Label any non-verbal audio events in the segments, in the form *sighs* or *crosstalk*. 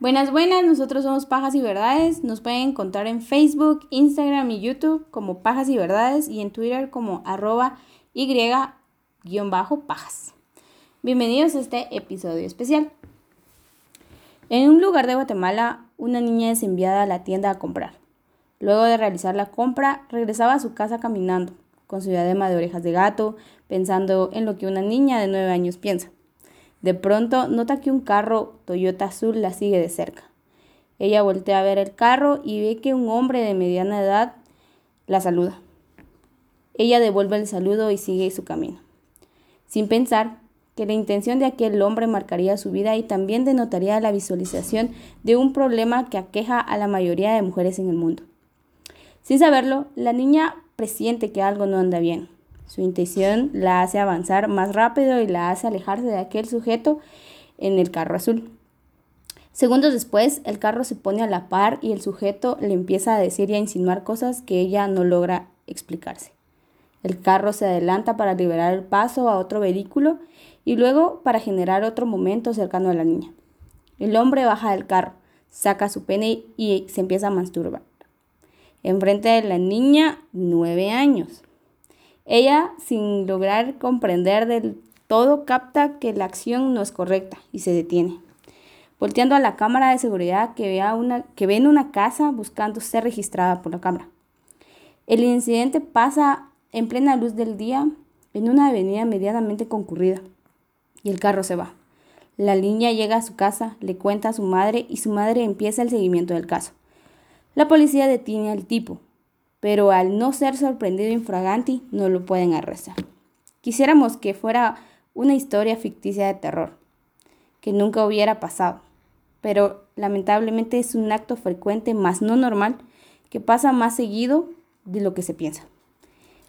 Buenas, buenas, nosotros somos Pajas y Verdades. Nos pueden encontrar en Facebook, Instagram y YouTube como Pajas y Verdades y en Twitter como arroba y-pajas. Bienvenidos a este episodio especial. En un lugar de Guatemala, una niña es enviada a la tienda a comprar. Luego de realizar la compra, regresaba a su casa caminando, con su diadema de orejas de gato, pensando en lo que una niña de 9 años piensa. De pronto nota que un carro Toyota azul la sigue de cerca. Ella voltea a ver el carro y ve que un hombre de mediana edad la saluda. Ella devuelve el saludo y sigue su camino, sin pensar que la intención de aquel hombre marcaría su vida y también denotaría la visualización de un problema que aqueja a la mayoría de mujeres en el mundo. Sin saberlo, la niña presiente que algo no anda bien. Su intención la hace avanzar más rápido y la hace alejarse de aquel sujeto en el carro azul. Segundos después, el carro se pone a la par y el sujeto le empieza a decir y a insinuar cosas que ella no logra explicarse. El carro se adelanta para liberar el paso a otro vehículo y luego para generar otro momento cercano a la niña. El hombre baja del carro, saca su pene y se empieza a masturbar enfrente de la niña, nueve años. Ella, sin lograr comprender del todo, capta que la acción no es correcta y se detiene. Volteando a la cámara de seguridad que ve, una, que ve en una casa buscando ser registrada por la cámara. El incidente pasa en plena luz del día en una avenida medianamente concurrida y el carro se va. La niña llega a su casa, le cuenta a su madre y su madre empieza el seguimiento del caso. La policía detiene al tipo, pero al no ser sorprendido infraganti no lo pueden arrestar. Quisiéramos que fuera una historia ficticia de terror, que nunca hubiera pasado, pero lamentablemente es un acto frecuente más no normal que pasa más seguido de lo que se piensa.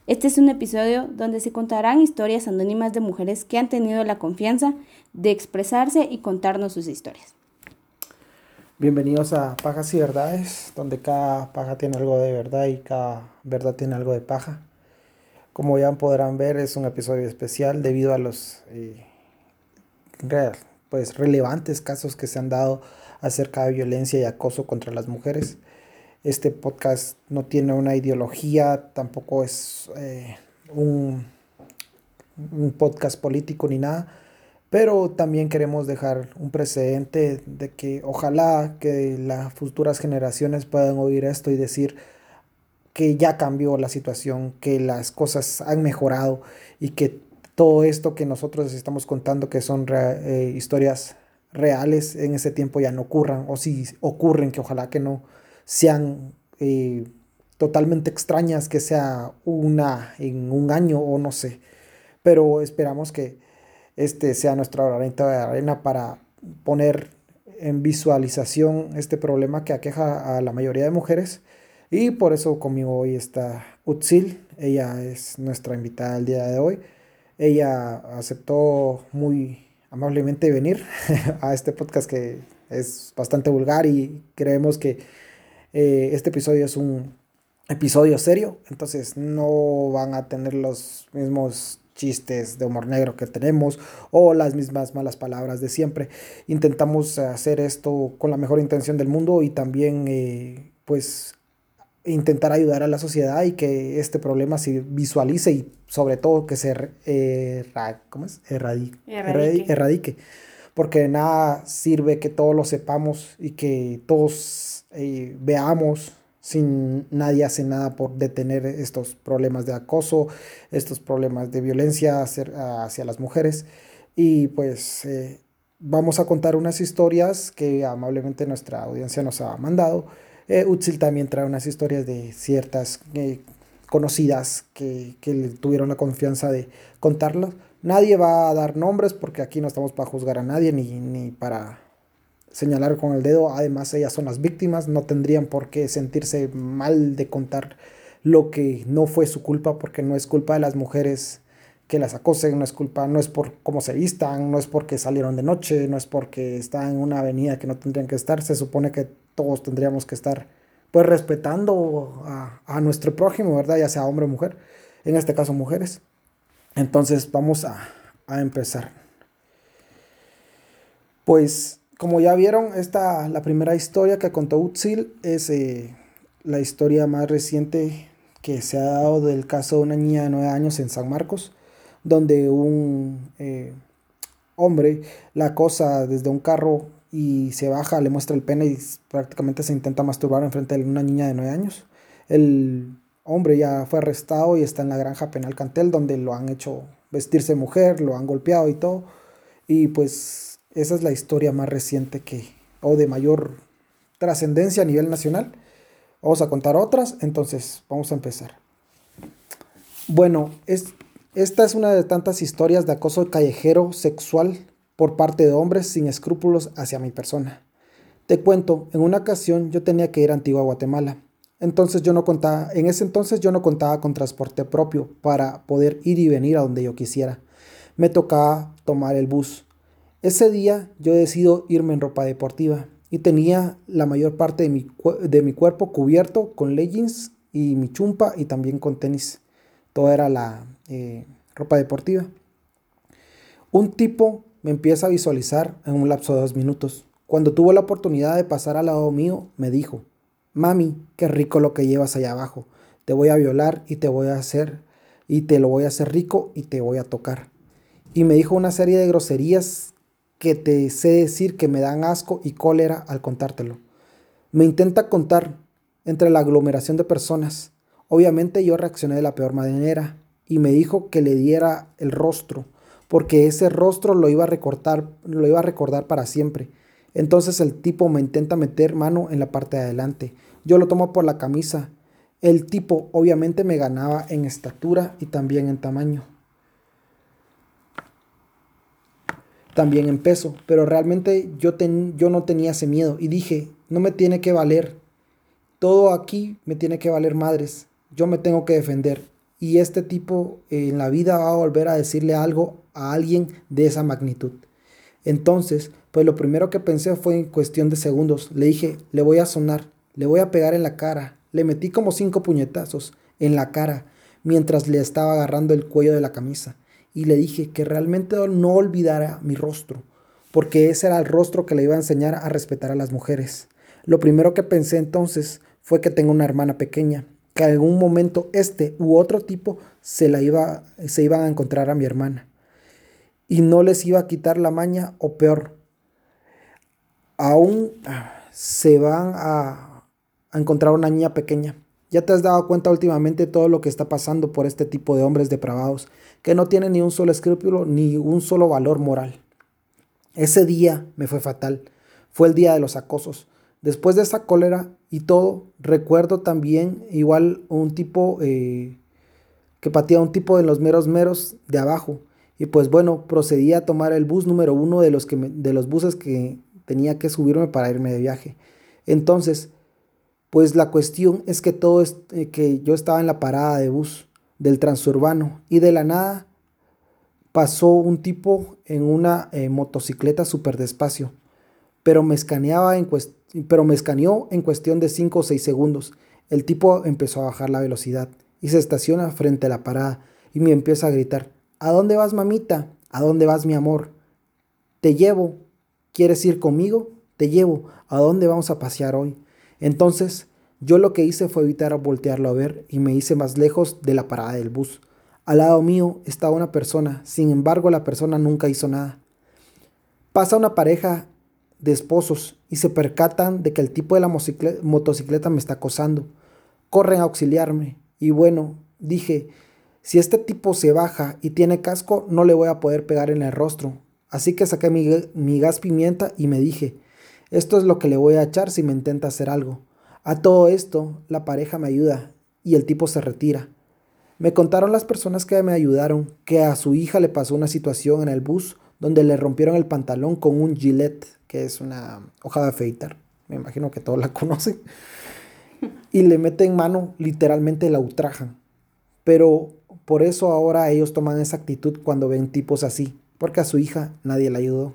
Este es un episodio donde se contarán historias anónimas de mujeres que han tenido la confianza de expresarse y contarnos sus historias. Bienvenidos a Pajas y Verdades, donde cada paja tiene algo de verdad y cada verdad tiene algo de paja. Como ya podrán ver, es un episodio especial debido a los eh, pues, relevantes casos que se han dado acerca de violencia y acoso contra las mujeres. Este podcast no tiene una ideología, tampoco es eh, un, un podcast político ni nada pero también queremos dejar un precedente de que ojalá que las futuras generaciones puedan oír esto y decir que ya cambió la situación, que las cosas han mejorado y que todo esto que nosotros estamos contando que son eh, historias reales en ese tiempo ya no ocurran o si ocurren que ojalá que no sean eh, totalmente extrañas que sea una en un año o no sé. Pero esperamos que este sea nuestra de arena para poner en visualización este problema que aqueja a la mayoría de mujeres. Y por eso conmigo hoy está Utsil, ella es nuestra invitada el día de hoy. Ella aceptó muy amablemente venir *laughs* a este podcast que es bastante vulgar y creemos que eh, este episodio es un episodio serio, entonces no van a tener los mismos chistes de humor negro que tenemos o las mismas malas palabras de siempre. Intentamos hacer esto con la mejor intención del mundo y también eh, pues intentar ayudar a la sociedad y que este problema se visualice y sobre todo que se eh, ¿cómo es? Erradique, erradique. Porque nada sirve que todos lo sepamos y que todos eh, veamos sin nadie hace nada por detener estos problemas de acoso, estos problemas de violencia hacia, las mujeres. Y pues eh, vamos a contar unas historias que amablemente nuestra audiencia nos ha mandado. Eh, Utsil también trae unas historias de ciertas eh, conocidas que, que tuvieron la confianza de contarlas. Nadie va a dar nombres porque aquí no estamos para juzgar a nadie ni, ni para señalar con el dedo. Además, ellas son las víctimas, no tendrían por qué sentirse mal de contar lo que no fue su culpa, porque no es culpa de las mujeres que las acosen, no es culpa, no es por cómo se vistan, no es porque salieron de noche, no es porque están en una avenida que no tendrían que estar, se supone que todos tendríamos que estar pues respetando a, a nuestro prójimo, ¿verdad? Ya sea hombre o mujer, en este caso mujeres. Entonces vamos a, a empezar. Pues como ya vieron, esta, la primera historia que contó Utzil es eh, la historia más reciente que se ha dado del caso de una niña de 9 años en San Marcos, donde un eh, hombre la acosa desde un carro y se baja, le muestra el pene y prácticamente se intenta masturbar enfrente de una niña de 9 años. El hombre ya fue arrestado y está en la granja penal Cantel, donde lo han hecho vestirse mujer, lo han golpeado y todo. Y pues esa es la historia más reciente que, o de mayor trascendencia a nivel nacional. Vamos a contar otras, entonces vamos a empezar. Bueno, es, esta es una de tantas historias de acoso callejero sexual por parte de hombres sin escrúpulos hacia mi persona. Te cuento, en una ocasión yo tenía que ir a Antigua Guatemala. Entonces yo no contaba, en ese entonces yo no contaba con transporte propio para poder ir y venir a donde yo quisiera. Me tocaba tomar el bus. Ese día yo decido irme en ropa deportiva y tenía la mayor parte de mi, de mi cuerpo cubierto con leggings y mi chumpa y también con tenis. Todo era la eh, ropa deportiva. Un tipo me empieza a visualizar en un lapso de dos minutos. Cuando tuvo la oportunidad de pasar al lado mío, me dijo, Mami, qué rico lo que llevas allá abajo. Te voy a violar y te voy a hacer, y te lo voy a hacer rico y te voy a tocar. Y me dijo una serie de groserías que te sé decir que me dan asco y cólera al contártelo. Me intenta contar entre la aglomeración de personas. Obviamente yo reaccioné de la peor manera y me dijo que le diera el rostro, porque ese rostro lo iba a recortar, lo iba a recordar para siempre. Entonces el tipo me intenta meter mano en la parte de adelante. Yo lo tomo por la camisa. El tipo obviamente me ganaba en estatura y también en tamaño. También en peso, pero realmente yo, yo no tenía ese miedo y dije, no me tiene que valer, todo aquí me tiene que valer madres, yo me tengo que defender. Y este tipo en la vida va a volver a decirle algo a alguien de esa magnitud. Entonces, pues lo primero que pensé fue en cuestión de segundos, le dije, le voy a sonar, le voy a pegar en la cara, le metí como cinco puñetazos en la cara mientras le estaba agarrando el cuello de la camisa y le dije que realmente no olvidara mi rostro, porque ese era el rostro que le iba a enseñar a respetar a las mujeres. Lo primero que pensé entonces fue que tengo una hermana pequeña, que en algún momento este u otro tipo se la iba se iban a encontrar a mi hermana y no les iba a quitar la maña o peor aún se van a, a encontrar una niña pequeña ya te has dado cuenta últimamente todo lo que está pasando por este tipo de hombres depravados, que no tienen ni un solo escrúpulo ni un solo valor moral. Ese día me fue fatal. Fue el día de los acosos. Después de esa cólera y todo, recuerdo también igual un tipo eh, que patía un tipo de los meros meros de abajo. Y pues bueno, procedí a tomar el bus número uno de los, que de los buses que tenía que subirme para irme de viaje. Entonces, pues la cuestión es que todo es eh, que yo estaba en la parada de bus del transurbano y de la nada pasó un tipo en una eh, motocicleta súper despacio, pero me escaneaba en pero me escaneó en cuestión de 5 o 6 segundos. El tipo empezó a bajar la velocidad y se estaciona frente a la parada y me empieza a gritar, ¿A dónde vas mamita? ¿A dónde vas mi amor? Te llevo. ¿Quieres ir conmigo? Te llevo. ¿A dónde vamos a pasear hoy? Entonces, yo lo que hice fue evitar voltearlo a ver y me hice más lejos de la parada del bus. Al lado mío estaba una persona, sin embargo la persona nunca hizo nada. Pasa una pareja de esposos y se percatan de que el tipo de la motocicleta me está acosando. Corren a auxiliarme y bueno, dije, si este tipo se baja y tiene casco, no le voy a poder pegar en el rostro. Así que saqué mi, mi gas pimienta y me dije, esto es lo que le voy a echar si me intenta hacer algo. A todo esto, la pareja me ayuda y el tipo se retira. Me contaron las personas que me ayudaron que a su hija le pasó una situación en el bus donde le rompieron el pantalón con un gilet, que es una hoja de afeitar. Me imagino que todos la *laughs* conocen. Y le meten mano, literalmente la ultrajan. Pero por eso ahora ellos toman esa actitud cuando ven tipos así, porque a su hija nadie la ayudó.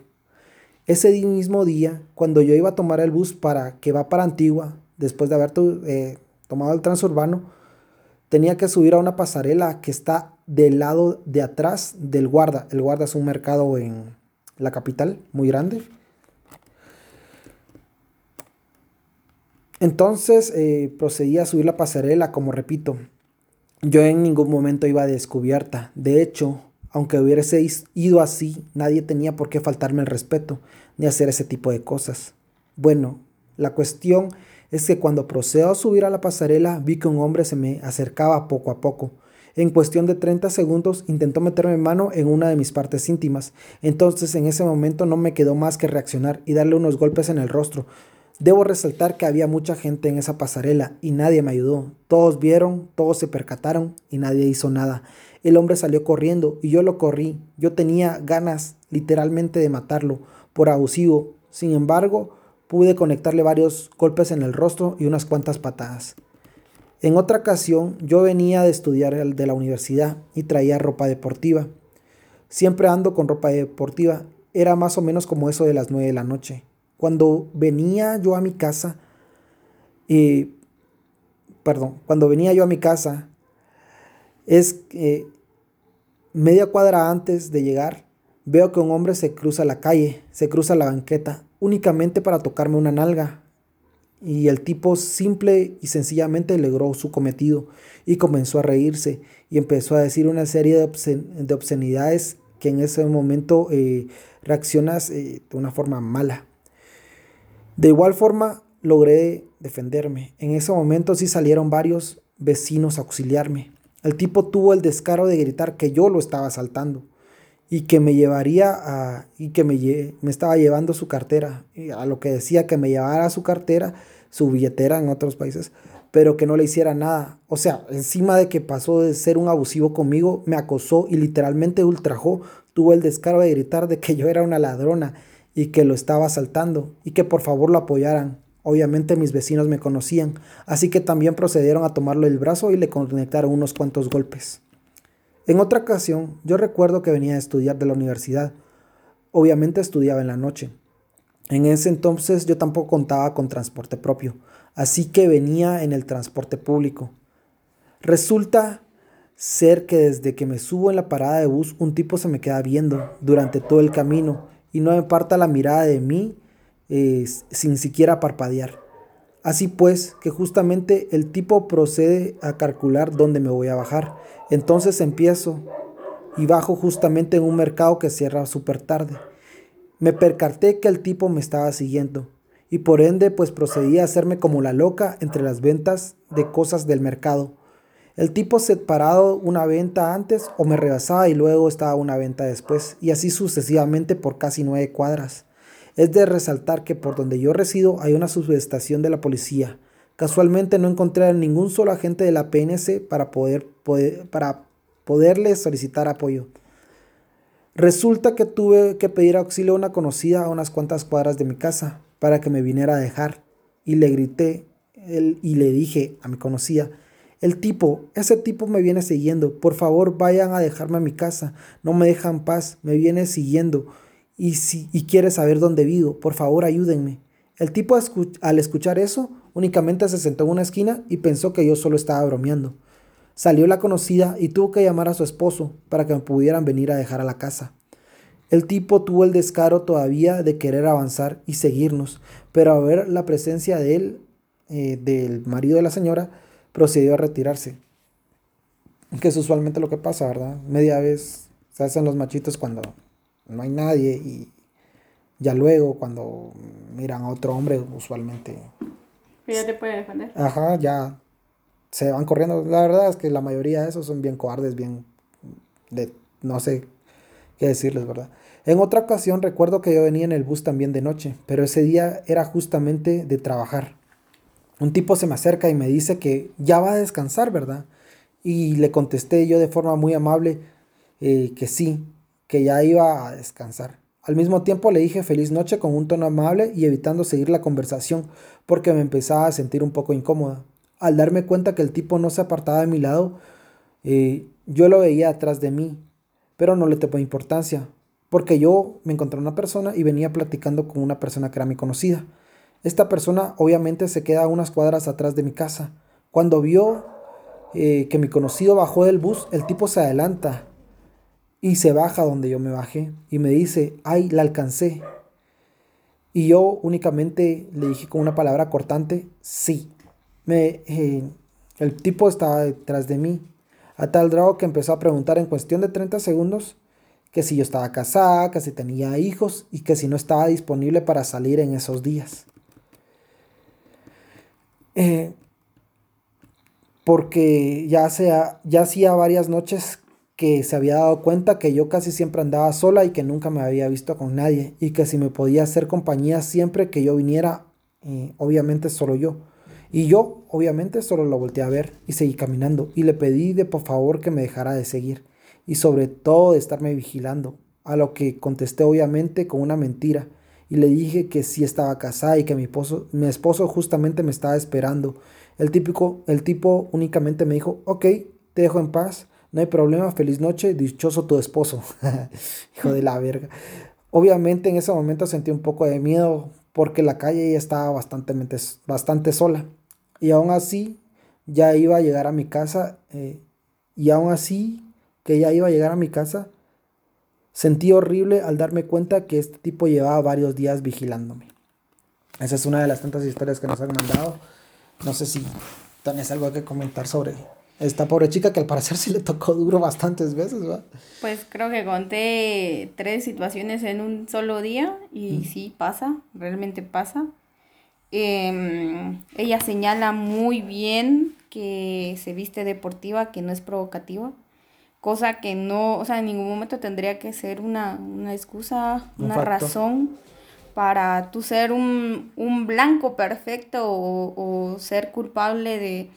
Ese mismo día, cuando yo iba a tomar el bus para que va para Antigua, después de haber eh, tomado el transurbano, tenía que subir a una pasarela que está del lado de atrás del guarda. El guarda es un mercado en la capital, muy grande. Entonces eh, procedí a subir la pasarela, como repito, yo en ningún momento iba descubierta. De hecho, aunque hubiese ido así, nadie tenía por qué faltarme el respeto ni hacer ese tipo de cosas. Bueno, la cuestión es que cuando procedo a subir a la pasarela vi que un hombre se me acercaba poco a poco. En cuestión de 30 segundos intentó meterme mano en una de mis partes íntimas. Entonces en ese momento no me quedó más que reaccionar y darle unos golpes en el rostro. Debo resaltar que había mucha gente en esa pasarela y nadie me ayudó. Todos vieron, todos se percataron y nadie hizo nada. El hombre salió corriendo y yo lo corrí. Yo tenía ganas literalmente de matarlo por abusivo. Sin embargo, pude conectarle varios golpes en el rostro y unas cuantas patadas. En otra ocasión, yo venía de estudiar de la universidad y traía ropa deportiva. Siempre ando con ropa deportiva. Era más o menos como eso de las 9 de la noche. Cuando venía yo a mi casa, eh, perdón, cuando venía yo a mi casa, es eh, media cuadra antes de llegar, veo que un hombre se cruza la calle, se cruza la banqueta, únicamente para tocarme una nalga. Y el tipo simple y sencillamente logró su cometido y comenzó a reírse y empezó a decir una serie de, obscenidades que en ese momento eh, reaccionas eh, de una forma mala. De igual forma logré defenderme. En ese momento sí salieron varios vecinos a auxiliarme. El tipo tuvo el descaro de gritar que yo lo estaba asaltando y que me llevaría a y que me, me estaba llevando su cartera, a lo que decía que me llevara su cartera, su billetera en otros países, pero que no le hiciera nada. O sea, encima de que pasó de ser un abusivo conmigo, me acosó y literalmente ultrajó, tuvo el descaro de gritar de que yo era una ladrona y que lo estaba asaltando y que por favor lo apoyaran. Obviamente mis vecinos me conocían, así que también procedieron a tomarlo el brazo y le conectaron unos cuantos golpes. En otra ocasión, yo recuerdo que venía a estudiar de la universidad. Obviamente estudiaba en la noche. En ese entonces yo tampoco contaba con transporte propio, así que venía en el transporte público. Resulta ser que desde que me subo en la parada de bus, un tipo se me queda viendo durante todo el camino y no me aparta la mirada de mí eh, sin siquiera parpadear. Así pues, que justamente el tipo procede a calcular dónde me voy a bajar. Entonces empiezo y bajo justamente en un mercado que cierra súper tarde. Me percaté que el tipo me estaba siguiendo y por ende pues procedí a hacerme como la loca entre las ventas de cosas del mercado. El tipo se parado una venta antes o me rebasaba y luego estaba una venta después y así sucesivamente por casi nueve cuadras. Es de resaltar que por donde yo resido hay una subestación de la policía. Casualmente no encontré a ningún solo agente de la PNC para, poder, para poderle solicitar apoyo. Resulta que tuve que pedir auxilio a una conocida a unas cuantas cuadras de mi casa para que me viniera a dejar. Y le grité y le dije a mi conocida, el tipo, ese tipo me viene siguiendo, por favor vayan a dejarme a mi casa, no me dejan paz, me viene siguiendo y, si, y quiere saber dónde vivo, por favor ayúdenme. El tipo al escuchar eso únicamente se sentó en una esquina y pensó que yo solo estaba bromeando. Salió la conocida y tuvo que llamar a su esposo para que me pudieran venir a dejar a la casa. El tipo tuvo el descaro todavía de querer avanzar y seguirnos, pero a ver la presencia de él, eh, del marido de la señora, procedió a retirarse. Que es usualmente lo que pasa, ¿verdad? Media vez se hacen los machitos cuando no hay nadie y ya luego cuando miran a otro hombre usualmente... ya te puede defender. Ajá, ya se van corriendo. La verdad es que la mayoría de esos son bien cobardes, bien de no sé qué decirles, ¿verdad? En otra ocasión recuerdo que yo venía en el bus también de noche, pero ese día era justamente de trabajar. Un tipo se me acerca y me dice que ya va a descansar, ¿verdad? Y le contesté yo de forma muy amable eh, que sí, que ya iba a descansar. Al mismo tiempo le dije feliz noche con un tono amable y evitando seguir la conversación porque me empezaba a sentir un poco incómoda. Al darme cuenta que el tipo no se apartaba de mi lado, eh, yo lo veía atrás de mí, pero no le tomé importancia, porque yo me encontré una persona y venía platicando con una persona que era mi conocida. Esta persona obviamente se queda unas cuadras atrás de mi casa. Cuando vio eh, que mi conocido bajó del bus, el tipo se adelanta y se baja donde yo me bajé y me dice, ay, la alcancé. Y yo únicamente le dije con una palabra cortante, sí. Me, eh, el tipo estaba detrás de mí, a tal grado que empezó a preguntar en cuestión de 30 segundos que si yo estaba casada, que si tenía hijos y que si no estaba disponible para salir en esos días. Eh, porque ya, sea, ya hacía varias noches que se había dado cuenta que yo casi siempre andaba sola y que nunca me había visto con nadie y que si me podía hacer compañía siempre que yo viniera, eh, obviamente solo yo. Y yo, obviamente, solo lo volteé a ver y seguí caminando y le pedí de por favor que me dejara de seguir y sobre todo de estarme vigilando, a lo que contesté obviamente con una mentira y le dije que sí estaba casada y que mi esposo, mi esposo justamente me estaba esperando. El, típico, el tipo únicamente me dijo, ok, te dejo en paz no hay problema, feliz noche, dichoso tu esposo. *laughs* Hijo de la verga. Obviamente en ese momento sentí un poco de miedo porque la calle ya estaba bastante, bastante sola. Y aún así ya iba a llegar a mi casa. Eh, y aún así que ya iba a llegar a mi casa, sentí horrible al darme cuenta que este tipo llevaba varios días vigilándome. Esa es una de las tantas historias que nos han mandado. No sé si tienes algo que comentar sobre esta pobre chica que al parecer *laughs* sí le tocó duro bastantes veces, ¿va? Pues creo que conté tres situaciones en un solo día y sí pasa, realmente pasa. Em, ella señala muy bien que se viste deportiva, que no es provocativa, cosa que no, o sea, en ningún momento tendría que ser una, excusa, una razón para tú ser un, blanco perfecto o ser culpable de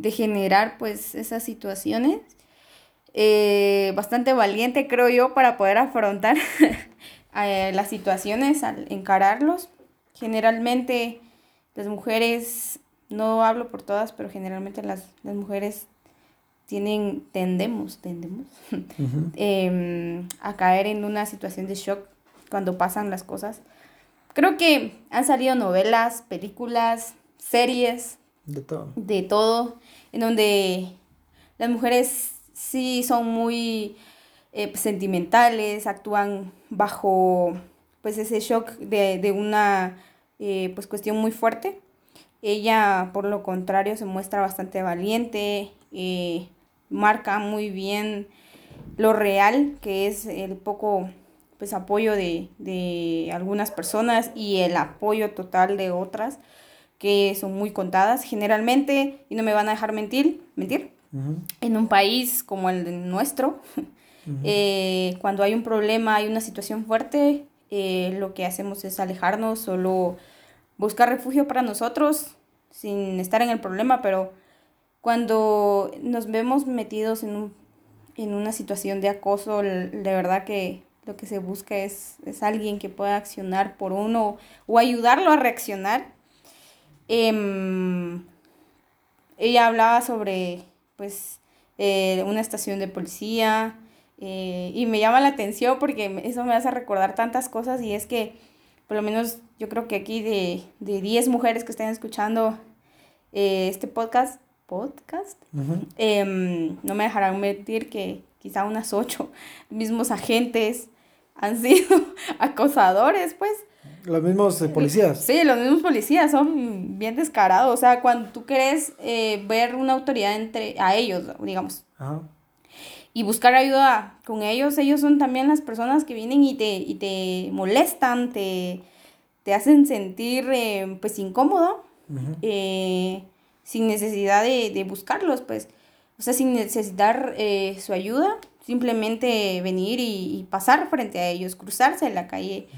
de generar pues esas situaciones. Eh, bastante valiente creo yo para poder afrontar *laughs* eh, las situaciones al encararlos. Generalmente las mujeres, no hablo por todas, pero generalmente las, mujeres tienen, tendemos, tendemos *laughs* em, a caer en una situación de shock cuando pasan las cosas. Creo que han salido novelas, películas, series de todo. De todo, en donde las mujeres sí son muy eh, sentimentales, actúan bajo pues ese shock de, una eh, pues cuestión muy fuerte. Ella, por lo contrario, se muestra bastante valiente, eh, marca muy bien lo real, que es el poco pues apoyo de, de algunas personas y el apoyo total de otras que son muy contadas generalmente, y no me van a dejar mentir, mentir, en un país como el nuestro, *laughs* eh, cuando hay un problema, hay una situación fuerte, eh, lo que hacemos es alejarnos, solo buscar refugio para nosotros, sin estar en el problema, pero cuando nos vemos metidos en, un, en una situación de acoso, de verdad que lo que se busca es, es alguien que pueda accionar por uno o ayudarlo a reaccionar Em, ella hablaba sobre, pues, eh, una estación de policía eh, y me llama la atención porque eso me hace recordar tantas cosas y es que, por lo menos, yo creo que aquí de, de 10 mujeres que estén escuchando eh, este podcast, podcast, em, no me dejarán mentir que quizá unas 8 mismos agentes han sido *laughs* acosadores, pues. Los mismos eh, policías. Sí, los mismos policías son bien descarados. O sea, cuando tú quieres eh, ver una autoridad entre a ellos, digamos, y buscar ayuda con ellos, ellos son también las personas que vienen y te, y te molestan, te, te hacen sentir eh, pues incómodo, sin necesidad de, buscarlos, pues. O sea, sin necesitar su ayuda, simplemente venir y, pasar frente a ellos, cruzarse en la calle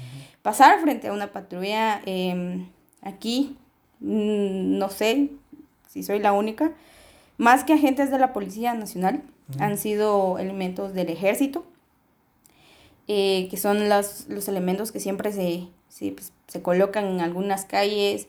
pasar frente a una patrulla em, aquí, mm, no sé si soy la única, más que agentes de la Policía Nacional, han sido elementos del ejército, eh, que son los, los, elementos que siempre se, pues, se, colocan en algunas calles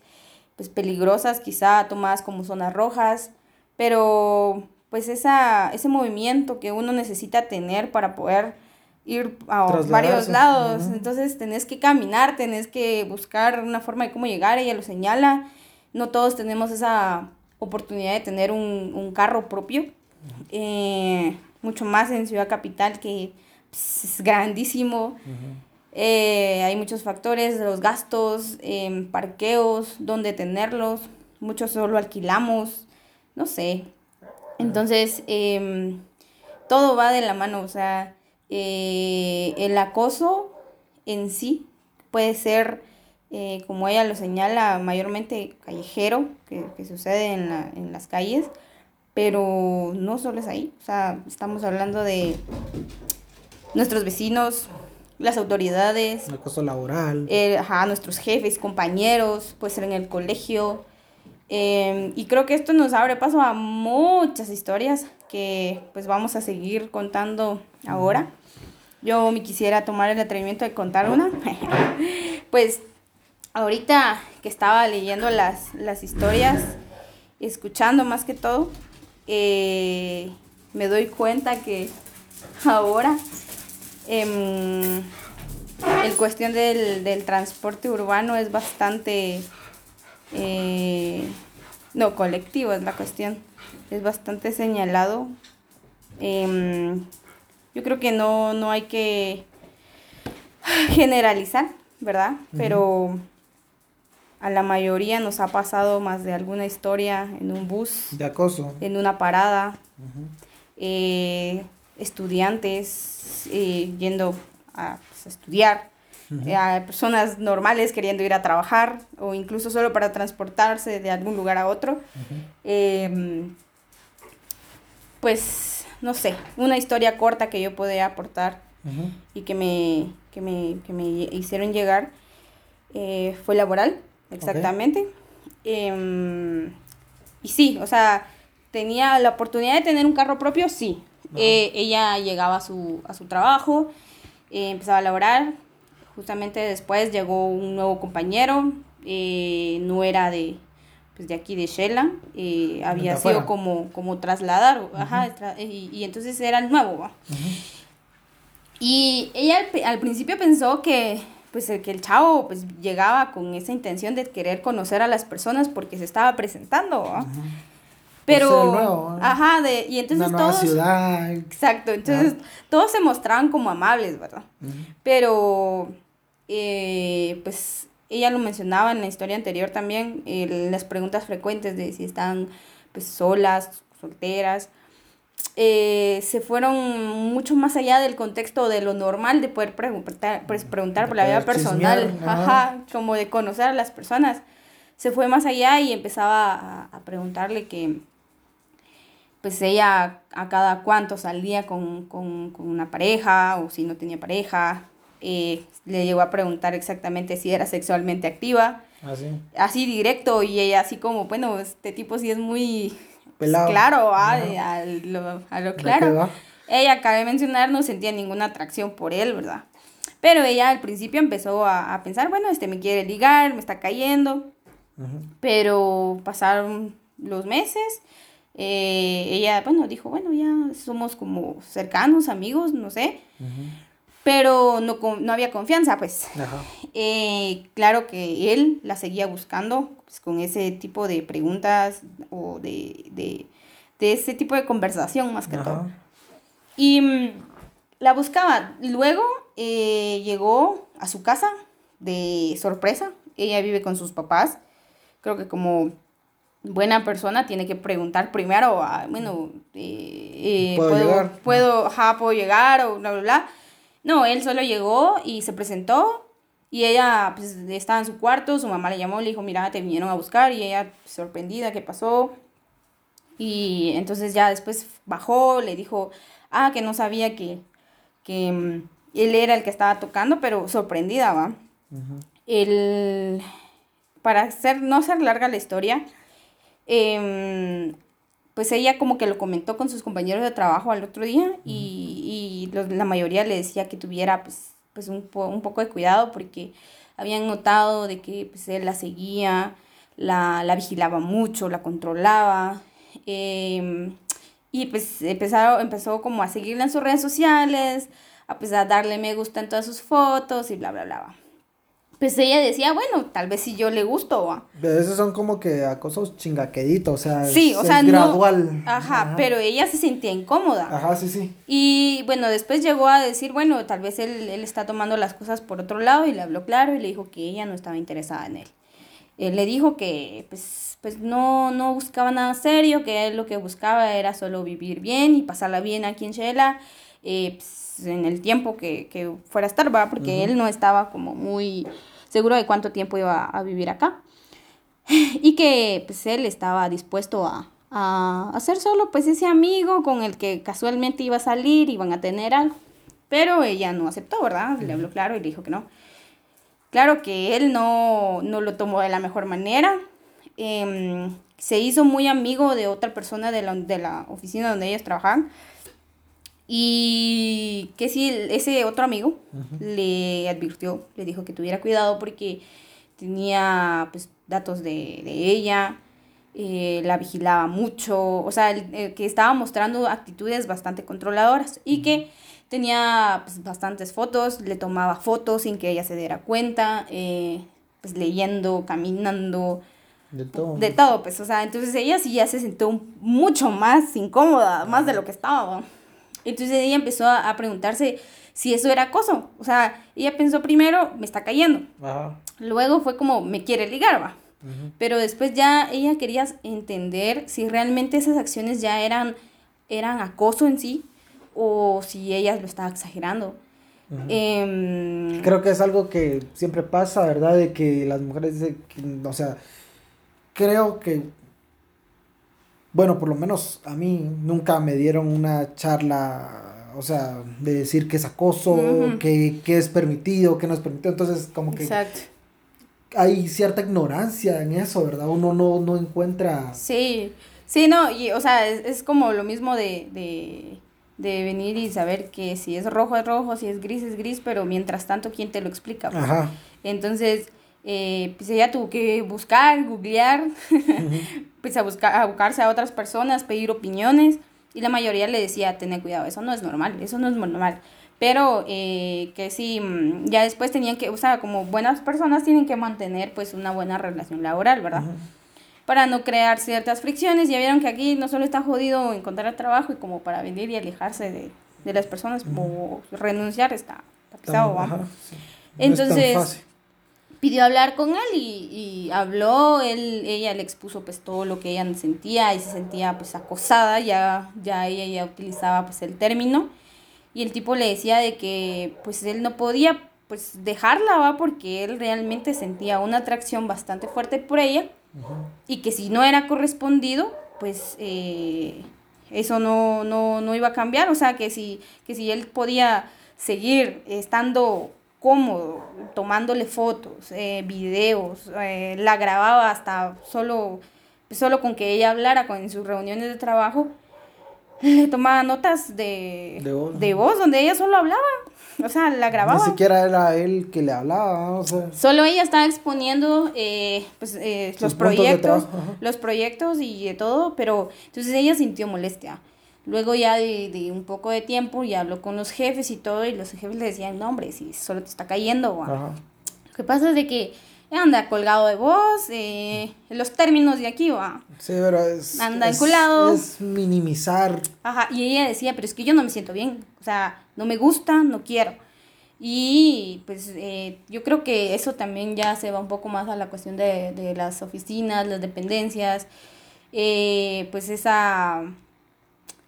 pues, peligrosas, quizá tomadas como zonas rojas, pero pues esa, ese movimiento que uno necesita tener para poder ir a varios lados. Entonces tenés que caminar, tenés que buscar una forma de cómo llegar, ella lo señala. No todos tenemos esa oportunidad de tener un, carro propio. Eh, mucho más en Ciudad Capital que pues, es grandísimo. Eh, hay muchos factores, los gastos, em, parqueos, dónde tenerlos, muchos solo alquilamos, no sé. Entonces, em, todo va de la mano, o sea, eh, el acoso en sí puede ser, eh, como ella lo señala, mayormente callejero, que, que sucede en, la, en las calles, pero no solo es ahí, o sea, estamos hablando de nuestros vecinos, las autoridades. El acoso laboral. Eh, ajá, nuestros jefes, compañeros, puede ser en el colegio. Eh, y creo que esto nos abre paso a muchas historias que pues vamos a seguir contando ahora. Yo me quisiera tomar el atrevimiento de contar una. *laughs* pues ahorita que estaba leyendo las, las historias, escuchando más que todo, eh, me doy cuenta que ahora eh, el cuestión del, del, transporte urbano es bastante, eh, no, colectivo es la cuestión, es bastante señalado. Yo creo que no, no hay que generalizar, ¿verdad? Uh -huh. Pero a la mayoría nos ha pasado más de alguna historia en un bus. De acoso. En una parada. Uh -huh. eh, estudiantes eh, yendo a, pues, a estudiar. Uh -huh. eh, a personas normales queriendo ir a trabajar o incluso solo para transportarse de algún lugar a otro. pues, no sé, una historia corta que yo podía aportar y que me, que, me, que me hicieron llegar eh, fue laboral exactamente. Okay. Eh, y sí, o sea, tenía la oportunidad de tener un carro propio, sí. Eh, ella llegaba a su, a su trabajo, eh, empezaba a laborar. Justamente después llegó un nuevo compañero, no era de, pues de aquí de Shela, eh, había sido como, como trasladar, uh -huh. ajá, y, y, entonces era el nuevo. Uh -huh. Y ella al, al principio pensó que pues el que el chavo pues llegaba con esa intención de querer conocer a las personas porque se estaba presentando. Pero, nuevo, ajá, de, y entonces Una todos, ciudad. exacto, entonces todos se mostraban como amables, ¿verdad? Pero, eh, pues, ella lo mencionaba en la historia anterior también, eh, las preguntas frecuentes de si están, pues, solas, solteras, eh, se fueron mucho más allá del contexto de lo normal de poder preguntar, pues, preguntar por la vida personal, ajá, como de conocer a las personas. Se fue más allá y empezaba a, a preguntarle que, pues ella a cada cuánto salía con, con, con una pareja o si no tenía pareja. Eh, le llegó a preguntar exactamente si era sexualmente activa. Así. ¿Ah, así directo y ella así como, bueno, este tipo sí es muy Pelado. claro, ah, a, lo, a lo claro. Ella, cabe mencionar, no sentía ninguna atracción por él, ¿verdad? Pero ella al principio empezó a, a pensar, bueno, este me quiere ligar, me está cayendo. Uh -huh. Pero pasaron los meses eh, ella, bueno, dijo, bueno, ya somos como cercanos, amigos, no sé. Uh -huh. Pero no, no había confianza, pues. Eh, claro que él la seguía buscando pues, con ese tipo de preguntas o de, de, de ese tipo de conversación más que Ajá. todo. Y mm, la buscaba. Luego eh, llegó a su casa de sorpresa. Ella vive con sus papás. Creo que como buena persona tiene que preguntar primero, ah, bueno, eh, eh, ¿puedo, ¿puedo, llegar? ¿puedo, ajá, ¿puedo llegar? O bla, bla, bla. No, él solo llegó y se presentó y ella pues, estaba en su cuarto, su mamá le llamó, le dijo, mira, te vinieron a buscar y ella sorprendida, ¿qué pasó? Y entonces ya después bajó, le dijo, ah, que no sabía que, que um, él era el que estaba tocando, pero sorprendida, ¿va? Uh -huh. El, para hacer, no ser larga la historia, eh, pues ella como que lo comentó con sus compañeros de trabajo al otro día y, y los, la mayoría le decía que tuviera pues, pues un, po, un, poco de cuidado porque habían notado de que pues, él la seguía, la, la vigilaba mucho, la controlaba eh, y pues empezó, empezó como a seguirla en sus redes sociales, a, pues, a darle me gusta en todas sus fotos y bla, bla, bla. Pues ella decía, bueno, tal vez si yo le gusto. ¿va? Pero esos son como que acosos chingaqueditos, o sea, Sí, es, o sea, es no- gradual. Ajá, pero ella se sentía incómoda. Ajá, sí, sí. Y bueno, después llegó a decir, bueno, tal vez él, él está tomando las cosas por otro lado y le habló claro y le dijo que ella no estaba interesada en él. Él le dijo que pues, pues no, no buscaba nada serio, que él lo que buscaba era solo vivir bien y pasarla bien aquí en Shela eh, pues, en el tiempo que, que fuera a estar, ¿va? Porque él no estaba como muy seguro de cuánto tiempo iba a vivir acá. *laughs* Y que pues él estaba dispuesto a, a hacer solo pues ese amigo con el que casualmente iba a salir, iban a tener algo. Pero ella no aceptó, ¿verdad? Le habló claro y le dijo que no. Claro que él no, no lo tomó de la mejor manera. Em, se hizo muy amigo de otra persona de la, de la oficina donde ellos trabajaban. Y que sí, ese otro amigo le advirtió, le dijo que tuviera cuidado porque tenía pues datos de, de ella, eh, la vigilaba mucho, o sea, el- el que estaba mostrando actitudes bastante controladoras y que tenía pues, bastantes fotos, le tomaba fotos sin que ella se diera cuenta, eh, pues leyendo, caminando, De todo. de todo, pues, o sea, entonces ella sí ya se sintió mucho más incómoda, más de lo que estaba. Entonces ella empezó a, preguntarse si eso era acoso. O sea, ella pensó primero, me está cayendo. Ajá. Luego fue como, me quiere ligar, va. Pero después ya ella quería entender si realmente esas acciones ya eran, eran acoso en sí o si ella lo estaba exagerando. Em, Creo que es algo que siempre pasa, ¿verdad? De que las mujeres que, o sea, creo que, bueno, por lo menos a mí nunca me dieron una charla, o sea, de decir que es acoso, que, que es permitido, que no es permitido. Entonces, como que Exacto. hay cierta ignorancia en eso, ¿verdad? Uno no, no encuentra... Sí, sí, no, y, o sea, es, es como lo mismo de, de, de venir y saber que si es rojo es rojo, si es gris es gris, pero mientras tanto, ¿quién te lo explica? pues? Ajá. Entonces, eh, pues ella tuvo que buscar, googlear, *laughs* pues a, buscar, a buscarse a otras personas, pedir opiniones, y la mayoría le decía, ten cuidado, eso no es normal, eso no es normal. Pero eh, que sí, mm, ya después tenían que, o sea, como buenas personas tienen que mantener pues una buena relación laboral, ¿verdad? Ujú. para no crear ciertas fricciones. Ya vieron que aquí no solo está jodido encontrar trabajo y como para venir y alejarse de, de las personas o renunciar está, está pesado, ¿va? Sí. No es tan Entonces, fácil. Pidió hablar con él y, y habló, él, ella le expuso pues todo lo que ella sentía y se sentía pues acosada, ya, ya ella ya utilizaba pues el término. Y el tipo le decía de que pues él no podía pues dejarla, va, porque él realmente sentía una atracción bastante fuerte por ella Ujú. y que si no era correspondido, pues eh, eso no, no, no iba a cambiar, o sea, que si, que si él podía seguir estando cómodo, tomándole fotos, eh, videos, eh, la grababa hasta solo, solo con que ella hablara con, en sus reuniones de trabajo, le tomaba notas de, De voz. de voz donde ella solo hablaba, o sea, la grababa. Ni siquiera era él que le hablaba, o sea... Solo ella estaba exponiendo eh, pues, eh, los proyectos, los proyectos y de todo, pero entonces ella sintió molestia. Luego ya de, de un poco de tiempo ya habló con los jefes y todo y los jefes le decían, no hombre, si solo te está cayendo. va". Ajá. Lo que pasa es de que anda colgado de voz, eh, los términos de aquí va. Sí, pero es... Anda es, enculado. es minimizar Ajá, y ella decía, pero es que yo no me siento bien, o sea, no me gusta, no quiero. Y pues eh, yo creo que eso también ya se va un poco más a la cuestión de, de las oficinas, las dependencias, eh, pues esa,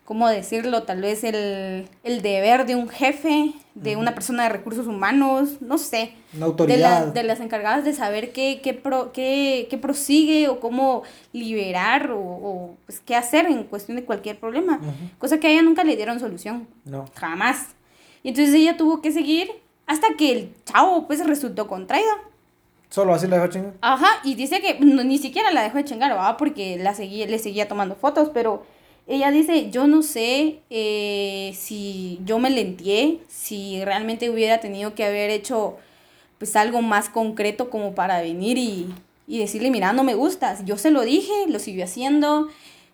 ¿cómo decirlo? Tal vez el, el deber de un jefe, de una persona de recursos humanos, no sé una de, autoridad. la- de las encargadas de saber qué, qué, pro- qué, qué prosigue o cómo liberar o, o, pues, qué hacer en cuestión de cualquier problema. Ujú. Cosa que a ella nunca le dieron solución, No. jamás. Y entonces ella tuvo que seguir hasta que el chavo pues resultó contraído. Solo así le dejó chingar. Ajá, y dice que no, ni siquiera la dejó de chingar, ¿va? Porque la seguía, le seguía tomando fotos, pero ella dice, yo no sé eh, si yo me lentié, si realmente hubiera tenido que haber hecho pues algo más concreto como para venir y, y decirle, mira, no me gustas. Yo se lo dije, lo siguió haciendo,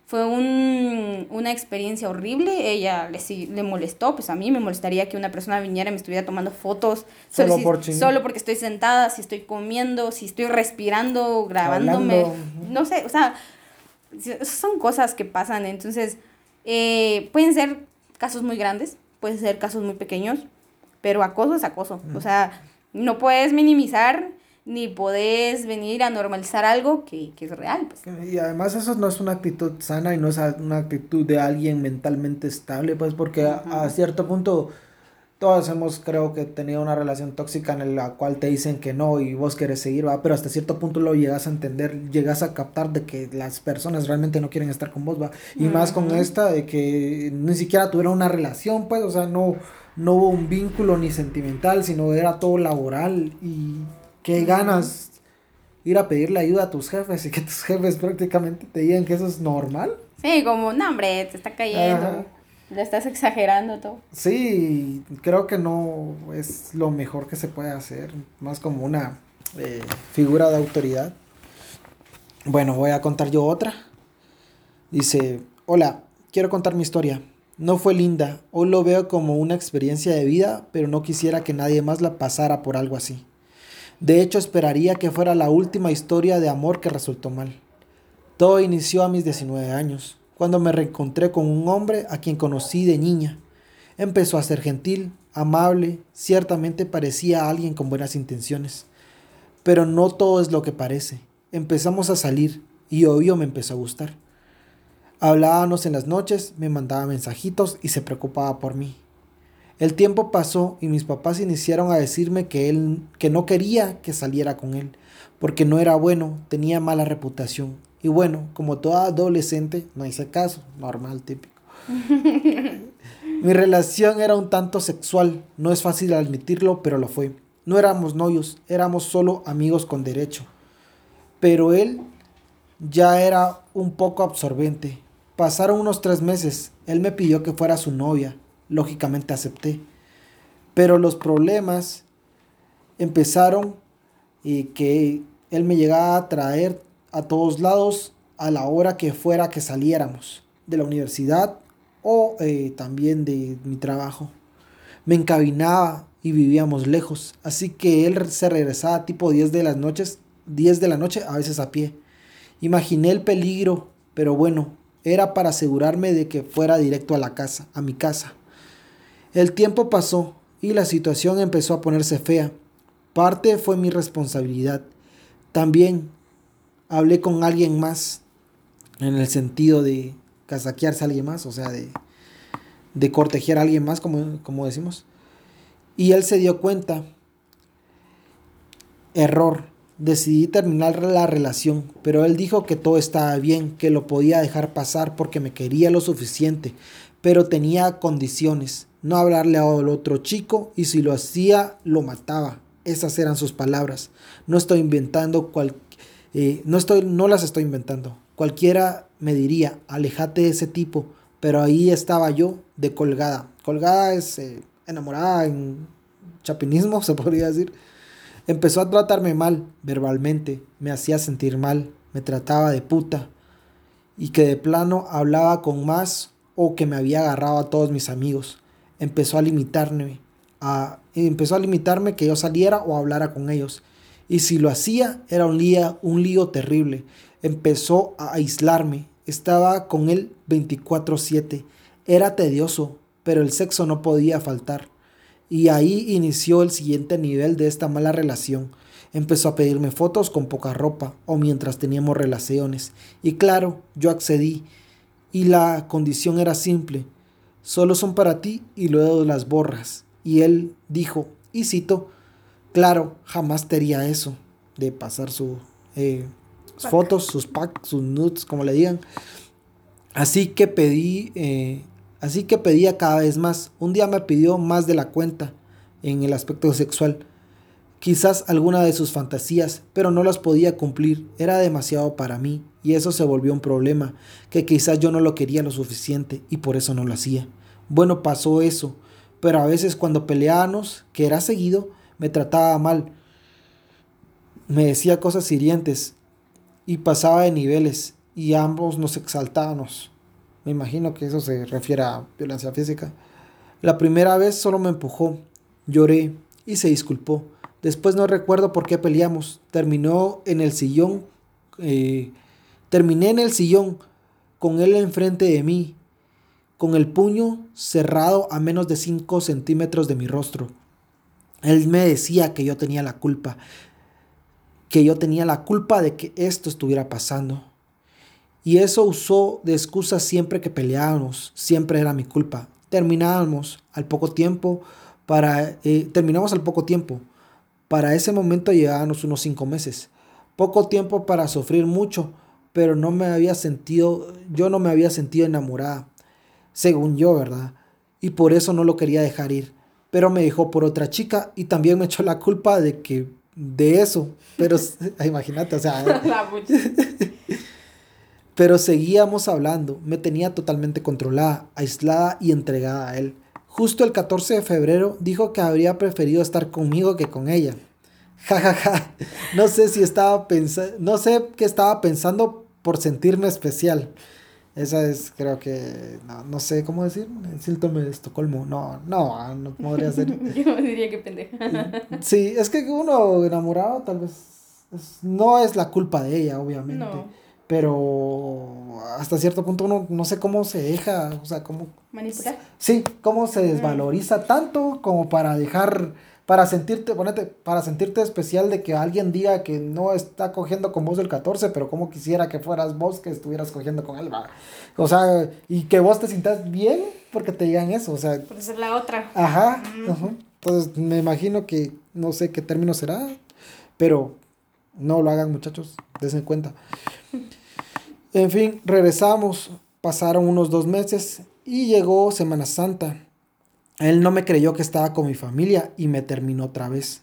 fue un, una experiencia horrible. Ella le, le molestó, pues a mí me molestaría que una persona viniera y me estuviera tomando fotos solo, solo porque estoy sentada, si estoy comiendo, si estoy respirando, grabándome. No sé, o sea, son cosas que pasan. Entonces, eh, pueden ser casos muy grandes, pueden ser casos muy pequeños, pero acoso es acoso. O sea, no puedes minimizar ni podés venir a normalizar algo que, que, es real. Pues. Y además eso no es una actitud sana y no es una actitud de alguien mentalmente estable, pues porque a, cierto punto todos hemos creo que tenido una relación tóxica en la cual te dicen que no y vos querés seguir, ¿va? pero hasta cierto punto lo llegas a entender, llegas a captar de que las personas realmente no quieren estar con vos, ¿va? Y más con esta de que ni siquiera tuvieron una relación, pues, o sea, no, no hubo un vínculo ni sentimental, sino era todo laboral y Qué ganas ir a pedirle ayuda a tus jefes y que tus jefes prácticamente te digan que eso es normal. Sí, como, no, hombre, te está cayendo. Le estás exagerando todo. Sí, creo que no es lo mejor que se puede hacer. Más como una eh, figura de autoridad. Bueno, voy a contar yo otra. Dice, hola, quiero contar mi historia. No fue linda, hoy lo veo como una experiencia de vida, pero no quisiera que nadie más la pasara por algo así. De hecho, esperaría que fuera la última historia de amor que resultó mal. Todo inició a mis 19 años, cuando me reencontré con un hombre a quien conocí de niña. Empezó a ser gentil, amable, ciertamente parecía alguien con buenas intenciones. Pero no todo es lo que parece. Empezamos a salir y obvio me empezó a gustar. Hablábamos en las noches, me mandaba mensajitos y se preocupaba por mí. El tiempo pasó y mis papás iniciaron a decirme que él que no quería que saliera con él, porque no era bueno, tenía mala reputación. Y bueno, como toda adolescente, no hice caso, normal, típico. *laughs* Mi relación era un tanto sexual, no es fácil admitirlo, pero lo fue. No éramos novios, éramos solo amigos con derecho. Pero él ya era un poco absorbente. Pasaron unos tres meses, él me pidió que fuera su novia lógicamente acepté. Pero los problemas empezaron y que él me llegaba a traer a todos lados a la hora que fuera que saliéramos de la universidad o eh, también de mi trabajo. Me encabinaba y vivíamos lejos, así que él se regresaba tipo 10 de las noches, 10 de la noche, a veces a pie. Imaginé el peligro, pero bueno, era para asegurarme de que fuera directo a la casa, a mi casa. El tiempo pasó y la situación empezó a ponerse fea. Parte fue mi responsabilidad. También hablé con alguien más en el sentido de casaquearse a alguien más, o sea, de, de cortejar a alguien más, como, como decimos. Y él se dio cuenta. Error. Decidí terminar la relación, pero él dijo que todo estaba bien, que lo podía dejar pasar porque me quería lo suficiente, pero tenía condiciones no hablarle al otro chico y si lo hacía, lo mataba. Esas eran sus palabras. No estoy inventando cual, eh, no, estoy, no las estoy inventando. Cualquiera me diría, alejate de ese tipo, pero ahí estaba yo de colgada. Colgada es eh, enamorada en chapinismo, *laughs* se podría decir. Empezó a tratarme mal verbalmente, me hacía sentir mal, me trataba de puta y que de plano hablaba con más o que me había agarrado a todos mis amigos empezó a limitarme, a, empezó a limitarme que yo saliera o hablara con ellos. Y si lo hacía, era un lío, un lío terrible. Empezó a aislarme. Estaba con él 24/7. Era tedioso, pero el sexo no podía faltar. Y ahí inició el siguiente nivel de esta mala relación. Empezó a pedirme fotos con poca ropa o mientras teníamos relaciones. Y claro, yo accedí. Y la condición era simple solo son para ti y luego las borras. Y él dijo, y cito, claro, jamás te haría eso, de pasar su, eh, sus fotos, sus packs, sus nudes, como le digan. Así que pedí, eh, así que pedía cada vez más. Un día me pidió más de la cuenta en el aspecto sexual. Quizás alguna de sus fantasías, pero no las podía cumplir. Era demasiado para mí y eso se volvió un problema, que quizás yo no lo quería lo suficiente y por eso no lo hacía. Bueno, pasó eso, pero a veces cuando peleábamos, que era seguido, me trataba mal. Me decía cosas hirientes y pasaba de niveles y ambos nos exaltábamos. Me imagino que eso se refiere a violencia física. La primera vez solo me empujó, lloré y se disculpó. Después no recuerdo por qué peleamos. Terminó en el sillón. Eh, terminé en el sillón con él enfrente de mí, con el puño cerrado a menos de 5 centímetros de mi rostro. Él me decía que yo tenía la culpa, que yo tenía la culpa de que esto estuviera pasando. Y eso usó de excusa siempre que peleábamos, siempre era mi culpa. Terminábamos al poco tiempo para, eh, terminamos al poco tiempo. Para ese momento llevábamos unos cinco meses. Poco tiempo para sufrir mucho, pero no me había sentido, yo no me había sentido enamorada, según yo, ¿verdad? Y por eso no lo quería dejar ir. Pero me dejó por otra chica y también me echó la culpa de que, de eso. Pero *laughs* *laughs* imagínate, o sea. *laughs* Pero seguíamos hablando, me tenía totalmente controlada, aislada y entregada a él. Justo el 14 de febrero dijo que habría preferido estar conmigo que con ella. Ja, ja, ja. No sé si estaba pensando, no sé qué estaba pensando por sentirme especial. Esa es, creo que, no, no sé cómo decir, síntoma de Estocolmo. No, no, no podría ser. *laughs* Yo diría que pendeja. *laughs* sí, es que uno enamorado tal vez no es la culpa de ella, obviamente. No pero hasta cierto punto uno no sé cómo se deja, o sea, cómo... Manipular. Sí, cómo se desvaloriza tanto como para dejar, para sentirte, ponete, para sentirte especial de que alguien diga que no está cogiendo con vos el 14, pero como quisiera que fueras vos que estuvieras cogiendo con él, O sea, y que vos te sientas bien porque te digan eso, o sea... Por ser la otra. Ajá, Entonces me imagino que no sé qué término será, pero no lo hagan muchachos, en cuenta. En fin, regresamos, pasaron unos dos meses y llegó Semana Santa. Él no me creyó que estaba con mi familia y me terminó otra vez.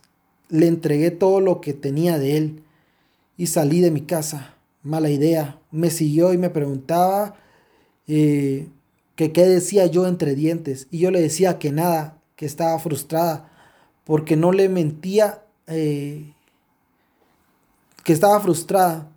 Le entregué todo lo que tenía de él y salí de mi casa. Mala idea. Me siguió y me preguntaba eh, que qué decía yo entre dientes. Y yo le decía que nada, que estaba frustrada porque no le mentía, eh, que estaba frustrada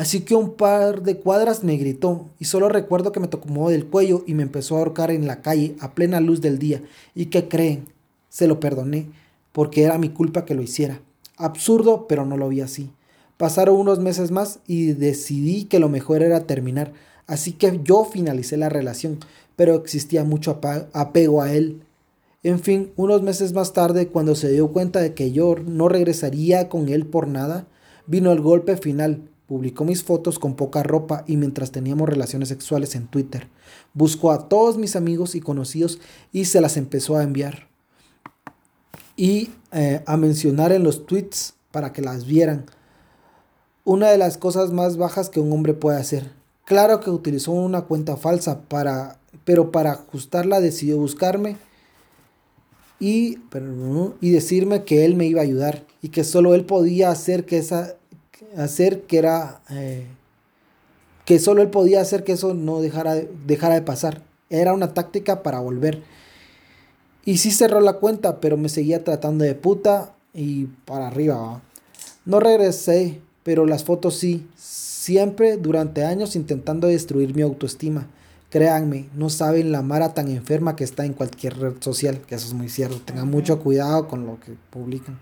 Así que un par de cuadras me gritó y solo recuerdo que me tocó del cuello y me empezó a ahorcar en la calle a plena luz del día. ¿Y qué creen? Se lo perdoné porque era mi culpa que lo hiciera. Absurdo, pero no lo vi así. Pasaron unos meses más y decidí que lo mejor era terminar. Así que yo finalicé la relación, pero existía mucho apego a él. En fin, unos meses más tarde, cuando se dio cuenta de que yo no regresaría con él por nada, vino el golpe final Publicó mis fotos con poca ropa y mientras teníamos relaciones sexuales en Twitter. Buscó a todos mis amigos y conocidos y se las empezó a enviar. Y eh, a mencionar en los tweets para que las vieran. Una de las cosas más bajas que un hombre puede hacer. Claro que utilizó una cuenta falsa para, pero para ajustarla decidió buscarme y, y decirme que él me iba a ayudar y que solo él podía hacer que esa hacer que era eh, que solo él podía hacer que eso no dejara, dejara de pasar. Era una táctica para volver. Y sí cerró la cuenta, pero me seguía tratando de puta y para arriba. No regresé, pero las fotos sí. Siempre durante años intentando destruir mi autoestima. Créanme, no saben la mara tan enferma que está en cualquier red social, que eso es muy cierto. Tengan mucho cuidado con lo que publican.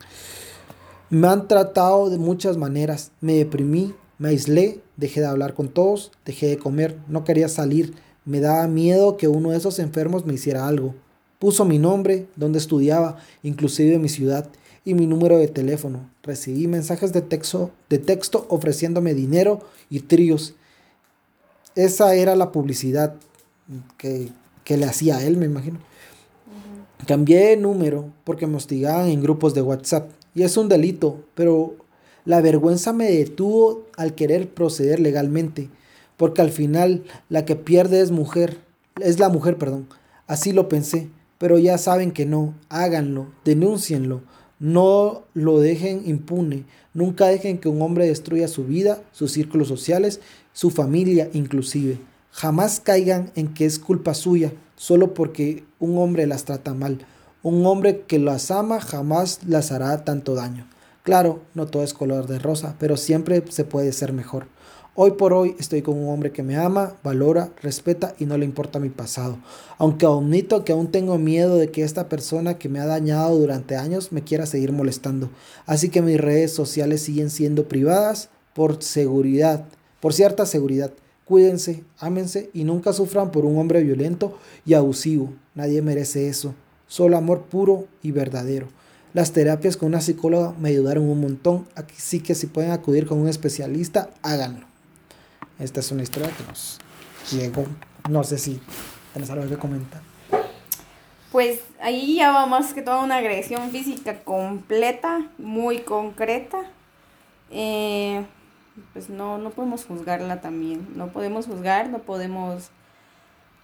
Me han tratado de muchas maneras. Me deprimí, me aislé, dejé de hablar con todos, dejé de comer, no quería salir. Me daba miedo que uno de esos enfermos me hiciera algo. Puso mi nombre, donde estudiaba, inclusive mi ciudad y mi número de teléfono. Recibí mensajes de texto, de texto ofreciéndome dinero y tríos. Esa era la publicidad que, que le hacía a él, me imagino. Cambié de número porque me hostigaban en grupos de WhatsApp y es un delito, pero la vergüenza me detuvo al querer proceder legalmente, porque al final la que pierde es mujer, es la mujer, perdón. Así lo pensé, pero ya saben que no, háganlo, denúncienlo, no lo dejen impune, nunca dejen que un hombre destruya su vida, sus círculos sociales, su familia inclusive. Jamás caigan en que es culpa suya, solo porque un hombre las trata mal. Un hombre que las ama jamás las hará tanto daño. Claro, no todo es color de rosa, pero siempre se puede ser mejor. Hoy por hoy estoy con un hombre que me ama, valora, respeta y no le importa mi pasado. Aunque admito que aún tengo miedo de que esta persona que me ha dañado durante años me quiera seguir molestando. Así que mis redes sociales siguen siendo privadas por seguridad, por cierta seguridad. Cuídense, ámense y nunca sufran por un hombre violento y abusivo. Nadie merece eso. Solo amor puro y verdadero. Las terapias con una psicóloga me ayudaron un montón. Así que si pueden acudir con un especialista, háganlo. Esta es una historia que nos llegó. No sé si tienes algo que comentar. Pues ahí ya va más que toda una agresión física completa, muy concreta. Eh, pues no, no podemos juzgarla también. No podemos juzgar, no podemos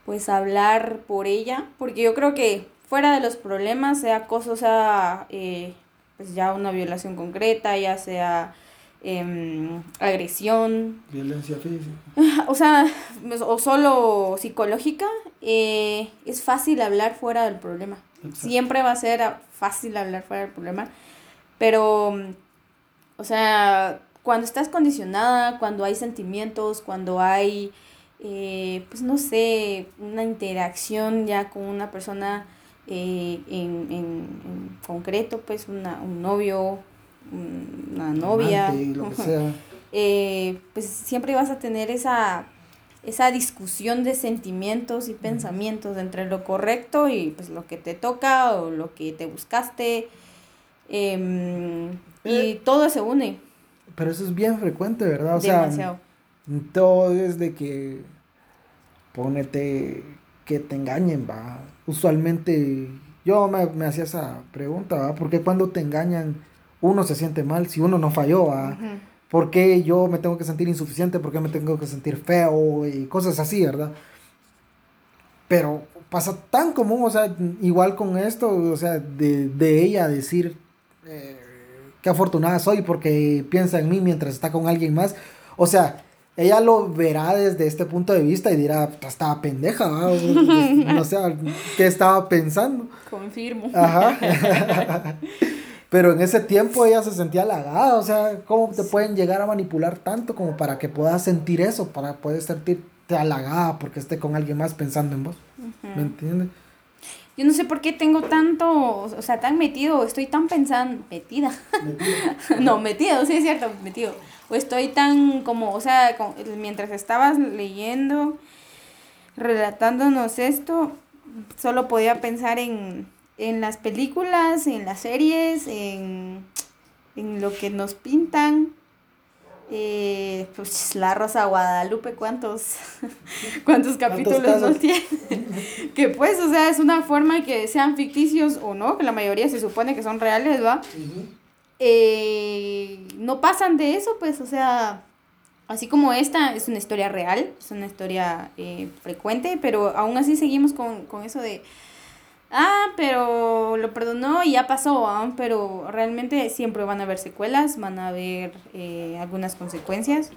pues hablar por ella. Porque yo creo que fuera de los problemas, sea acoso, sea eh, pues ya una violación concreta, ya sea Em, agresión. Violencia física. *laughs* O sea, o solo psicológica, eh, es fácil hablar fuera del problema. Siempre va a ser fácil hablar fuera del problema. Pero, o sea, cuando estás condicionada, cuando hay sentimientos, cuando hay, eh, pues no sé, una interacción ya con una persona eh, en, en, en, concreto, pues una, un novio, una novia, eh, pues siempre vas a tener esa, esa discusión de sentimientos y pensamientos entre lo correcto y pues lo que te toca o lo que te buscaste. Em, y eh, todo se une. Pero eso es bien frecuente, ¿verdad? O Demasiado. sea, todo es de que ponete que te engañen, va. Usualmente yo me, me hacía esa pregunta, ¿va? Porque cuando te engañan uno se siente mal si uno no falló. ¿ah? ¿Por qué yo me tengo que sentir insuficiente? ¿Por qué me tengo que sentir feo? Y cosas así, ¿verdad? Pero pasa tan común, o sea, igual con esto, o sea, de, de ella decir eh, qué afortunada soy porque piensa en mí mientras está con alguien más. O sea, ella lo verá desde este punto de vista y dirá, estaba pendeja, no sé, ¿qué estaba pensando? Confirmo. Ajá. *laughs* Pero en ese tiempo ella se sentía halagada, o sea, ¿cómo te pueden llegar a manipular tanto como para que puedas sentir eso, para poder sentirte halagada porque esté con alguien más pensando en vos? ¿Me entiendes? Yo no sé por qué tengo tanto, o sea, tan metido, estoy tan pensando, metida. *laughs* no, metido, sí es cierto, metido. O estoy tan como, o sea, mientras estabas leyendo, relatándonos esto, solo podía pensar en en las películas, en las series, en, lo que nos pintan. Eh, pues la Rosa Guadalupe, *laughs* ¿cuántos, cuántos capítulos nos tiene? *laughs* que pues, o sea, es una forma que sean ficticios o no, que la mayoría se supone que son reales, ¿va? Eh, no pasan de eso, pues, o sea, así como esta es una historia real, es una historia eh, frecuente, pero aún así seguimos con, con eso de ah, pero lo perdonó y ya pasó, ¿ah? pero realmente siempre van a haber secuelas, van a haber eh, algunas consecuencias.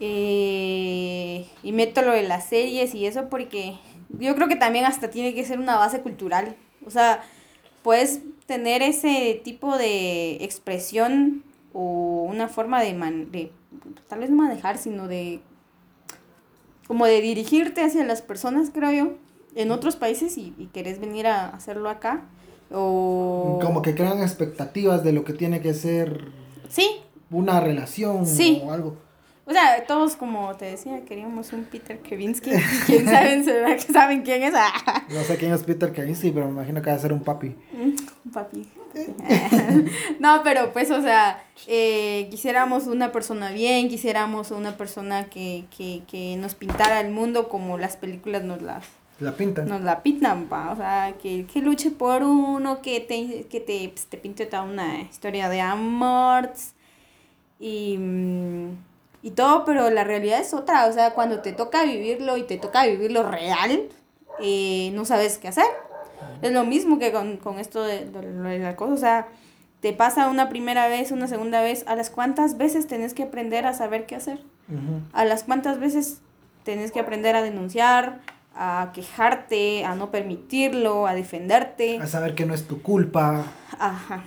Y meto lo de las series y eso porque yo creo que también hasta tiene que ser una base cultural. O sea, puedes tener ese tipo de expresión o una forma de, de tal vez no manejar, sino de como de dirigirte hacia las personas, creo yo en otros países y, y querés venir a hacerlo acá. O... Como que crean expectativas de lo que tiene que ser sí. una relación o algo. O sea, todos, como te decía, queríamos un Peter Kavinsky. *laughs* ¿Quién saben, saben quién es? *laughs* no sé quién es Peter Kavinsky, pero me imagino que va a ser un papi. Mm, un papi. *laughs* no, pero pues, o sea, eh, quisiéramos una persona bien, quisiéramos una persona que, que, que nos pintara el mundo como las películas nos las la pintan. Nos la pintan, pa. O sea, que, que luche por uno, que te, que te, pues, te pinte toda una historia de amor. Y, mm, y todo, pero la realidad es otra. O sea, cuando te toca vivirlo y te toca vivirlo real, eh, no sabes qué hacer. Es lo mismo que con, con esto de, de, la cosa. O sea, te pasa una primera vez, una segunda vez. ¿A las cuántas veces tenés que aprender a saber qué hacer? ¿A las cuántas veces tenés que aprender a denunciar? a quejarte, a no permitirlo, a defenderte. A saber que no es tu culpa. Ajá.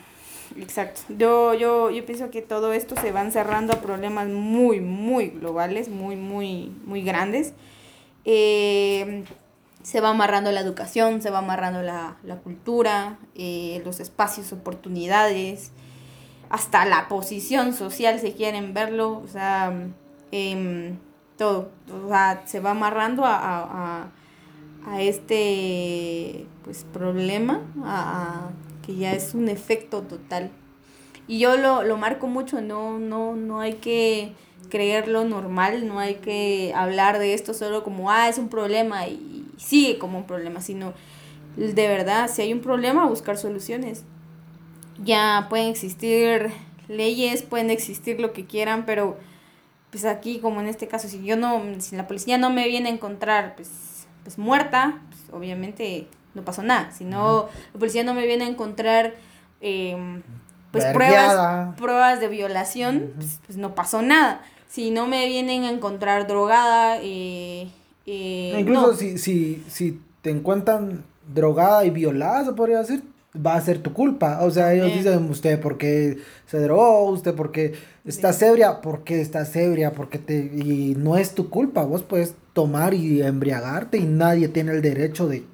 Exacto. Yo, yo, yo pienso que todo esto se va encerrando a problemas muy, muy globales, muy, muy, muy grandes. Eh, se va amarrando la educación, se va amarrando la, la cultura, eh, los espacios, oportunidades, hasta la posición social, si quieren verlo, o sea, em, todo, o sea, se va amarrando a, a, a este pues problema, a, que ya es un efecto total. Y yo lo, lo marco mucho, no, no, no hay que creerlo normal, no hay que hablar de esto solo como, ah, es un problema y sigue como un problema, sino de verdad, si hay un problema, buscar soluciones ya pueden existir leyes, pueden existir lo que quieran, pero pues aquí como en este caso, si yo no, si la policía no me viene a encontrar pues, pues muerta, pues obviamente no pasó nada. Si no, la policía no me viene a encontrar em, pues pruebas, pruebas de violación, pues, pues, no pasó nada. Si no me vienen a encontrar drogada, eh, eh, incluso si, si, si te encuentran drogada y violada, se podría decir, va a ser tu culpa. O sea, ellos dicen, usted porque se drogó, usted porque está ebria, porque estás ebria, porque te... Y no es tu culpa, vos puedes tomar y embriagarte y nadie tiene el derecho de,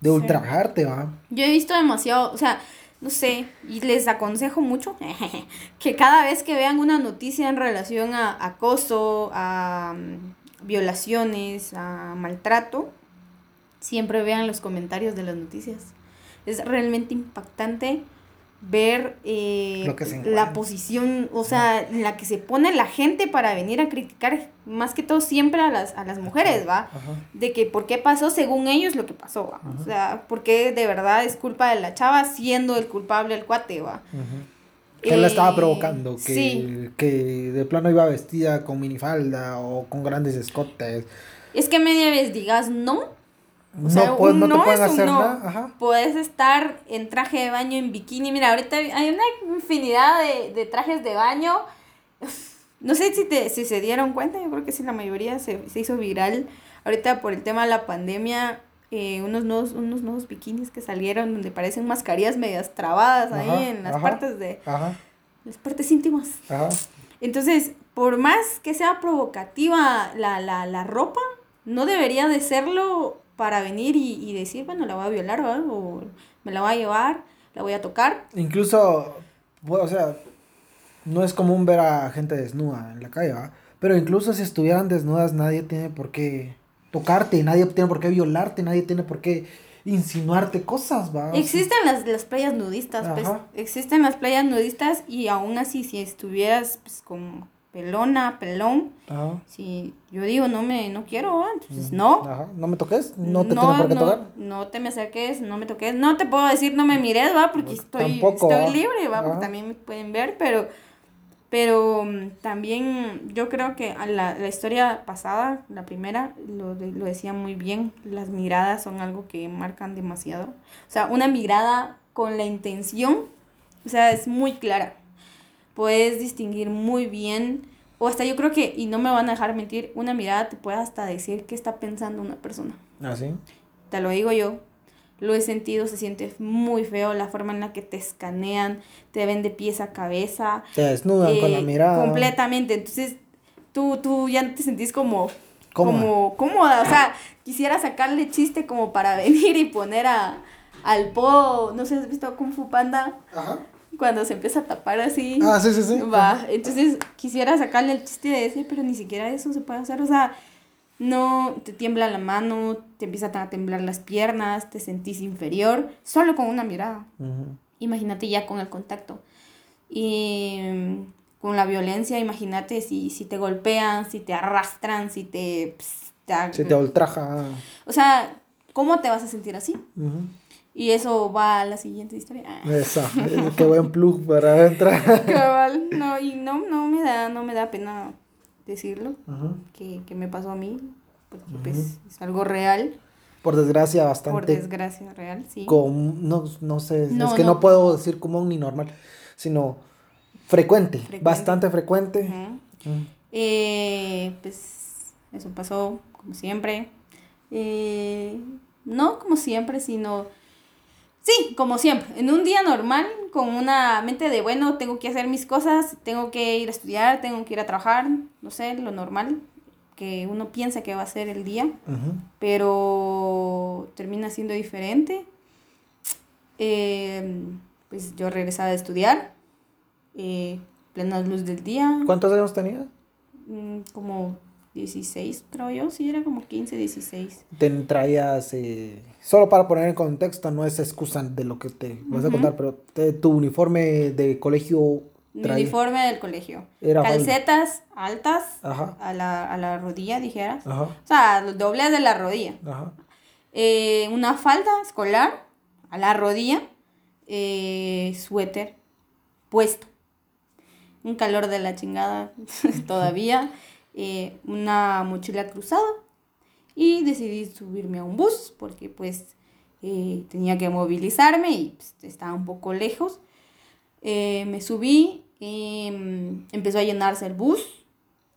de ultrajarte, ¿va? Yo he visto demasiado, o sea, no sé, y les aconsejo mucho *laughs* que cada vez que vean una noticia en relación a acoso, a mm, violaciones, a maltrato, siempre vean los comentarios de las noticias es realmente impactante ver eh, la posición, o sea, en la que se pone la gente para venir a criticar más que todo siempre a las, a las mujeres, ¿va? De que por qué pasó según ellos lo que pasó, ¿va? O sea, porque de verdad es culpa de la chava siendo el culpable el cuate, ¿va? Que la estaba eh, provocando, que, que de plano iba vestida con minifalda o con grandes escotes. Es que media vez digas no, o sea, no, no, te pueden hacer nada. Puedes estar en traje de baño, en bikini. Mira, ahorita hay una infinidad de, de trajes de baño. No sé si, te, si se dieron cuenta, yo creo que sí, la mayoría se, se hizo viral. Ahorita por el tema de la pandemia, eh, unos, nuevos, unos nuevos bikinis que salieron donde parecen mascarillas medias trabadas ahí en las partes de... Las partes íntimas. Entonces, por más que sea provocativa la, la, la ropa, no debería de serlo para venir y, decir, bueno, la voy a violar o me la voy a llevar, la voy a tocar. Incluso, o sea, no es común ver a gente desnuda en la calle, ¿va? Pero incluso si estuvieran desnudas, nadie tiene por qué tocarte, nadie tiene por qué violarte, nadie tiene por qué insinuarte cosas, ¿va? Existen las, las playas nudistas, pues, existen las playas nudistas y aún así si estuvieras pues, con pelona, pelón. Si yo digo, no me, no quiero, entonces no. No me toques, no te tengo por qué tocar. No te me acerques, no me toques. No te puedo decir, no me mires, va, porque estoy, estoy libre, va, porque también me pueden ver, pero, pero mm, también yo creo que la, la historia pasada, la primera, lo, lo decía muy bien, las miradas son algo que marcan demasiado. O sea, una mirada con la intención, o sea, es muy clara puedes distinguir muy bien, o hasta yo creo que, y no me van a dejar mentir, una mirada te puede hasta decir qué está pensando una persona. ¿Ah, sí? Te lo digo yo. Lo he sentido, se siente muy feo la forma en la que te escanean, te ven de pies a cabeza. Te desnudan con la eh, mirada. Completamente. Entonces, tú, tú ya te sentís como como cómoda, o sea, quisiera sacarle chiste como para *laughs* venir y poner a al po, no sé, ¿has visto Kung Fu Panda? Ajá cuando se empieza a tapar así. Ah, sí, sí, sí. Va, entonces quisiera sacarle el chiste de ese, pero ni siquiera eso se puede hacer, o sea, no te tiembla la mano, te empiezan a temblar las piernas, te sentís inferior, solo con una mirada. Imagínate ya con el contacto. Y mm, con la violencia, imagínate si, si te golpean, si te arrastran, si te... si te ultraja. O sea, ¿cómo te vas a sentir así? Y eso va a la siguiente historia. Eso, qué buen plug para entrar. *laughs* Cabal, no, y no, no me da, no me da pena decirlo, que, que, me pasó a mí, porque pues es algo real. Por desgracia, bastante. Por desgracia, real, sí. Con, no, no sé, es que no. puedo decir común ni normal, sino frecuente, bastante frecuente. eh, pues eso pasó, como siempre. Eh, no como siempre, sino Sí, como siempre, en un día normal, con una mente de, bueno, tengo que hacer mis cosas, tengo que ir a estudiar, tengo que ir a trabajar, no sé, lo normal, que uno piensa que va a ser el día, pero termina siendo diferente. Eh, pues yo regresaba a estudiar, eh, plena luz del día. ¿Cuántos años tenías? Mm, como 16, creo yo, sí, era como 15, 16. Te traías, eh, solo para poner en contexto, no es excusa de lo que te vas a contar, pero tu uniforme de colegio... Mi uniforme del colegio. Era Calcetas altas A, la, a la rodilla, dijeras. O sea, dobles de la rodilla. Eh, una falda escolar a la rodilla. Eh, suéter puesto. Un calor de la chingada *laughs* todavía. Eh, una mochila cruzada y decidí subirme a un bus porque pues eh, tenía que movilizarme y pues, estaba un poco lejos. Eh, me subí y mm, empezó a llenarse el bus.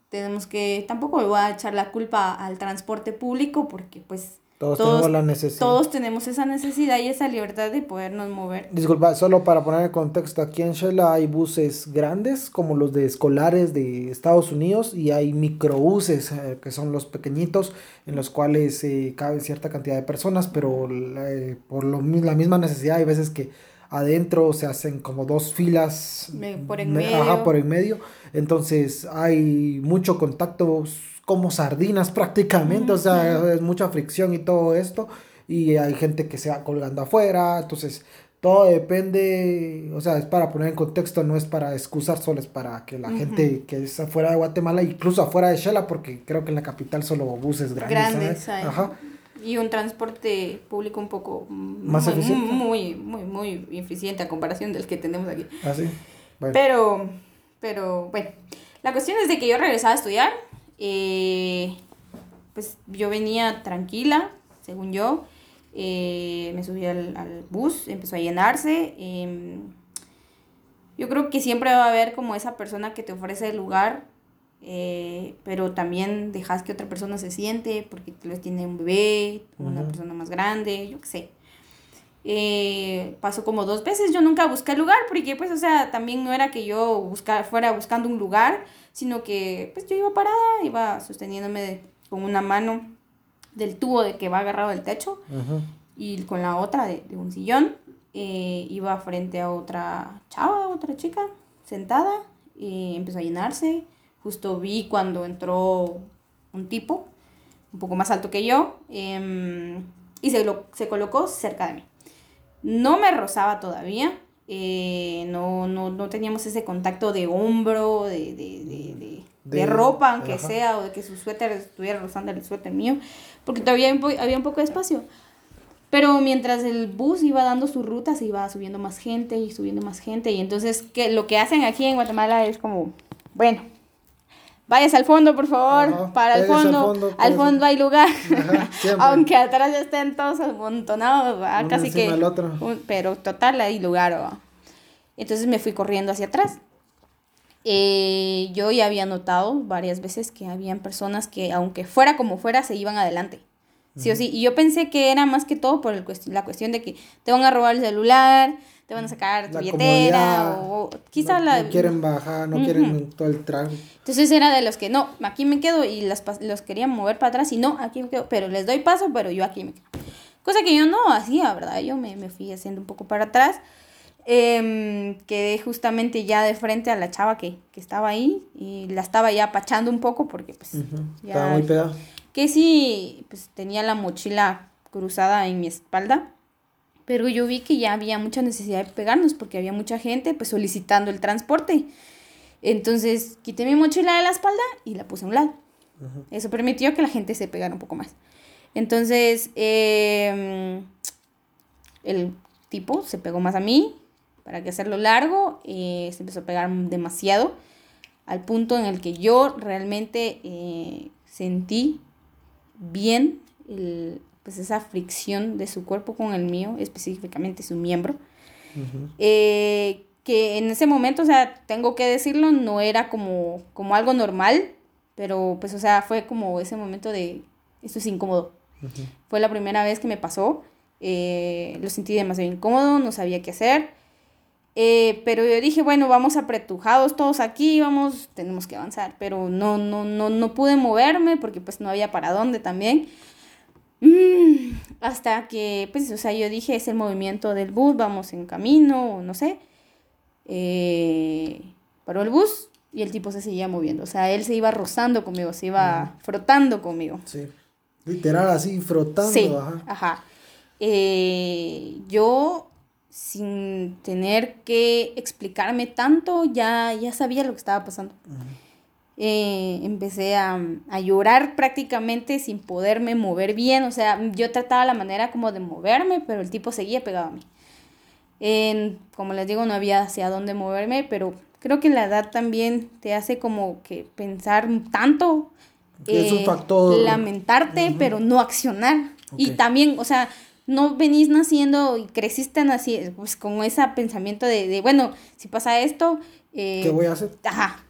Tenemos que, tampoco le voy a echar la culpa al transporte público porque pues todos, tenemos la necesidad. Todos tenemos esa necesidad y esa libertad de podernos mover. Disculpa, solo para poner en contexto, aquí en Shela hay buses grandes como los de escolares de Estados Unidos y hay microbuses eh, que son los pequeñitos en los cuales eh, cabe cierta cantidad de personas, pero eh, por lo, la misma necesidad hay veces que adentro se hacen como dos filas por en medio. Ajá, por en medio. Entonces hay mucho contacto como sardinas prácticamente, o sea, es mucha fricción y todo esto, y hay gente que se va colgando afuera, entonces todo depende, o sea, es para poner en contexto, no es para excusar, solo es para que la gente que es afuera de Guatemala, incluso afuera de Shela, porque creo que en la capital solo buses grandes. Grandes, Ajá. Y un transporte público un poco más muy, eficiente. Muy, muy, muy eficiente a comparación del que tenemos aquí. Ah, sí. Pero, pero, bueno, la cuestión es de que yo regresaba a estudiar eh, pues yo venía tranquila, según yo. Eh, me subí al, bus, empezó a llenarse. Em, yo creo que siempre va a haber como esa persona que te ofrece el lugar, eh, pero también dejas que otra persona se siente porque tal tiene un bebé, una persona más grande, yo qué sé. pasó como dos veces, yo nunca busqué lugar porque pues, o sea, también no era que yo buscar, fuera buscando un lugar, sino que pues yo iba parada, iba sosteniéndome con una mano del tubo de que va agarrado del techo y con la otra de, un sillón. Eh, iba frente a otra chava, otra chica, sentada, y empezó a llenarse. Justo vi cuando entró un tipo, un poco más alto que yo, em, y se, lo, se colocó cerca de mí. No me rozaba todavía, eh, no, no, no, teníamos ese contacto de hombro, de, de, de, de ropa, aunque sea, o de que su suéter estuviera rozando el suéter mío, porque todavía había un poco de espacio. Pero mientras el bus iba dando su ruta, se iba subiendo más gente y subiendo más gente. Y entonces que lo que hacen aquí en Guatemala es como, bueno, vayas al fondo, por favor, para el fondo, al fondo, hay lugar, *laughs* aunque atrás ya estén todos amontonados, casi que, pero total hay lugar. Entonces me fui corriendo hacia atrás. Eh, yo ya había notado varias veces que habían personas que, aunque fuera como fuera, se iban adelante. Sí o sí. Y yo pensé que era más que todo por el la cuestión de que te van a robar el celular, te van a sacar tu billetera o quizá la... No quieren bajar, no quieren todo el trago. Entonces era de los que no, aquí me quedo y las, los querían mover para atrás y no, aquí me quedo, pero les doy paso, pero yo aquí me quedo. Cosa que yo no hacía, ¿verdad? Yo me, me fui haciendo un poco para atrás. Eh, quedé justamente ya de frente a la chava que, que, estaba ahí y la estaba ya apachando un poco porque pues... ya, estaba muy pegada. Que sí, pues tenía la mochila cruzada en mi espalda pero yo vi que ya había mucha necesidad de pegarnos porque había mucha gente pues solicitando el transporte. Entonces quité mi mochila de la espalda y la puse a un lado. Eso permitió que la gente se pegara un poco más. Entonces em, el tipo se pegó más a mí, para que hacerlo largo, eh, se empezó a pegar demasiado, al punto en el que yo realmente eh, sentí bien el, pues esa fricción de su cuerpo con el mío, específicamente su miembro, eh, que en ese momento, o sea, tengo que decirlo, no era como, como algo normal, pero pues, o sea, fue como ese momento de, esto es incómodo. Fue la primera vez que me pasó Eh, lo sentí demasiado incómodo, no sabía qué hacer. Eh, pero yo dije, bueno, vamos apretujados todos aquí, vamos, tenemos que avanzar. Pero no, no, no, no pude moverme porque pues no había para dónde también. Mm, hasta que, pues, o sea, yo dije, es el movimiento del bus, vamos en camino, o no sé. Eh, paró el bus y el tipo se seguía moviendo. O sea, él se iba rozando conmigo, se iba frotando conmigo. Sí. Literal, así, frotando. Sí, ajá. Eh, yo, sin tener que explicarme tanto, ya, ya sabía lo que estaba pasando. Eh, empecé a, a, llorar prácticamente sin poderme mover bien. O sea, yo trataba la manera como de moverme, pero el tipo seguía pegado a mí. Como les digo, no había hacia dónde moverme, pero creo que la edad también te hace como que pensar tanto. es un eh, factor. Lamentarte, pero no accionar. Y también, o sea, no venís naciendo y creciste así, pues con ese pensamiento de, de bueno, si pasa esto... Eh, ¿Qué voy a hacer? Ajá,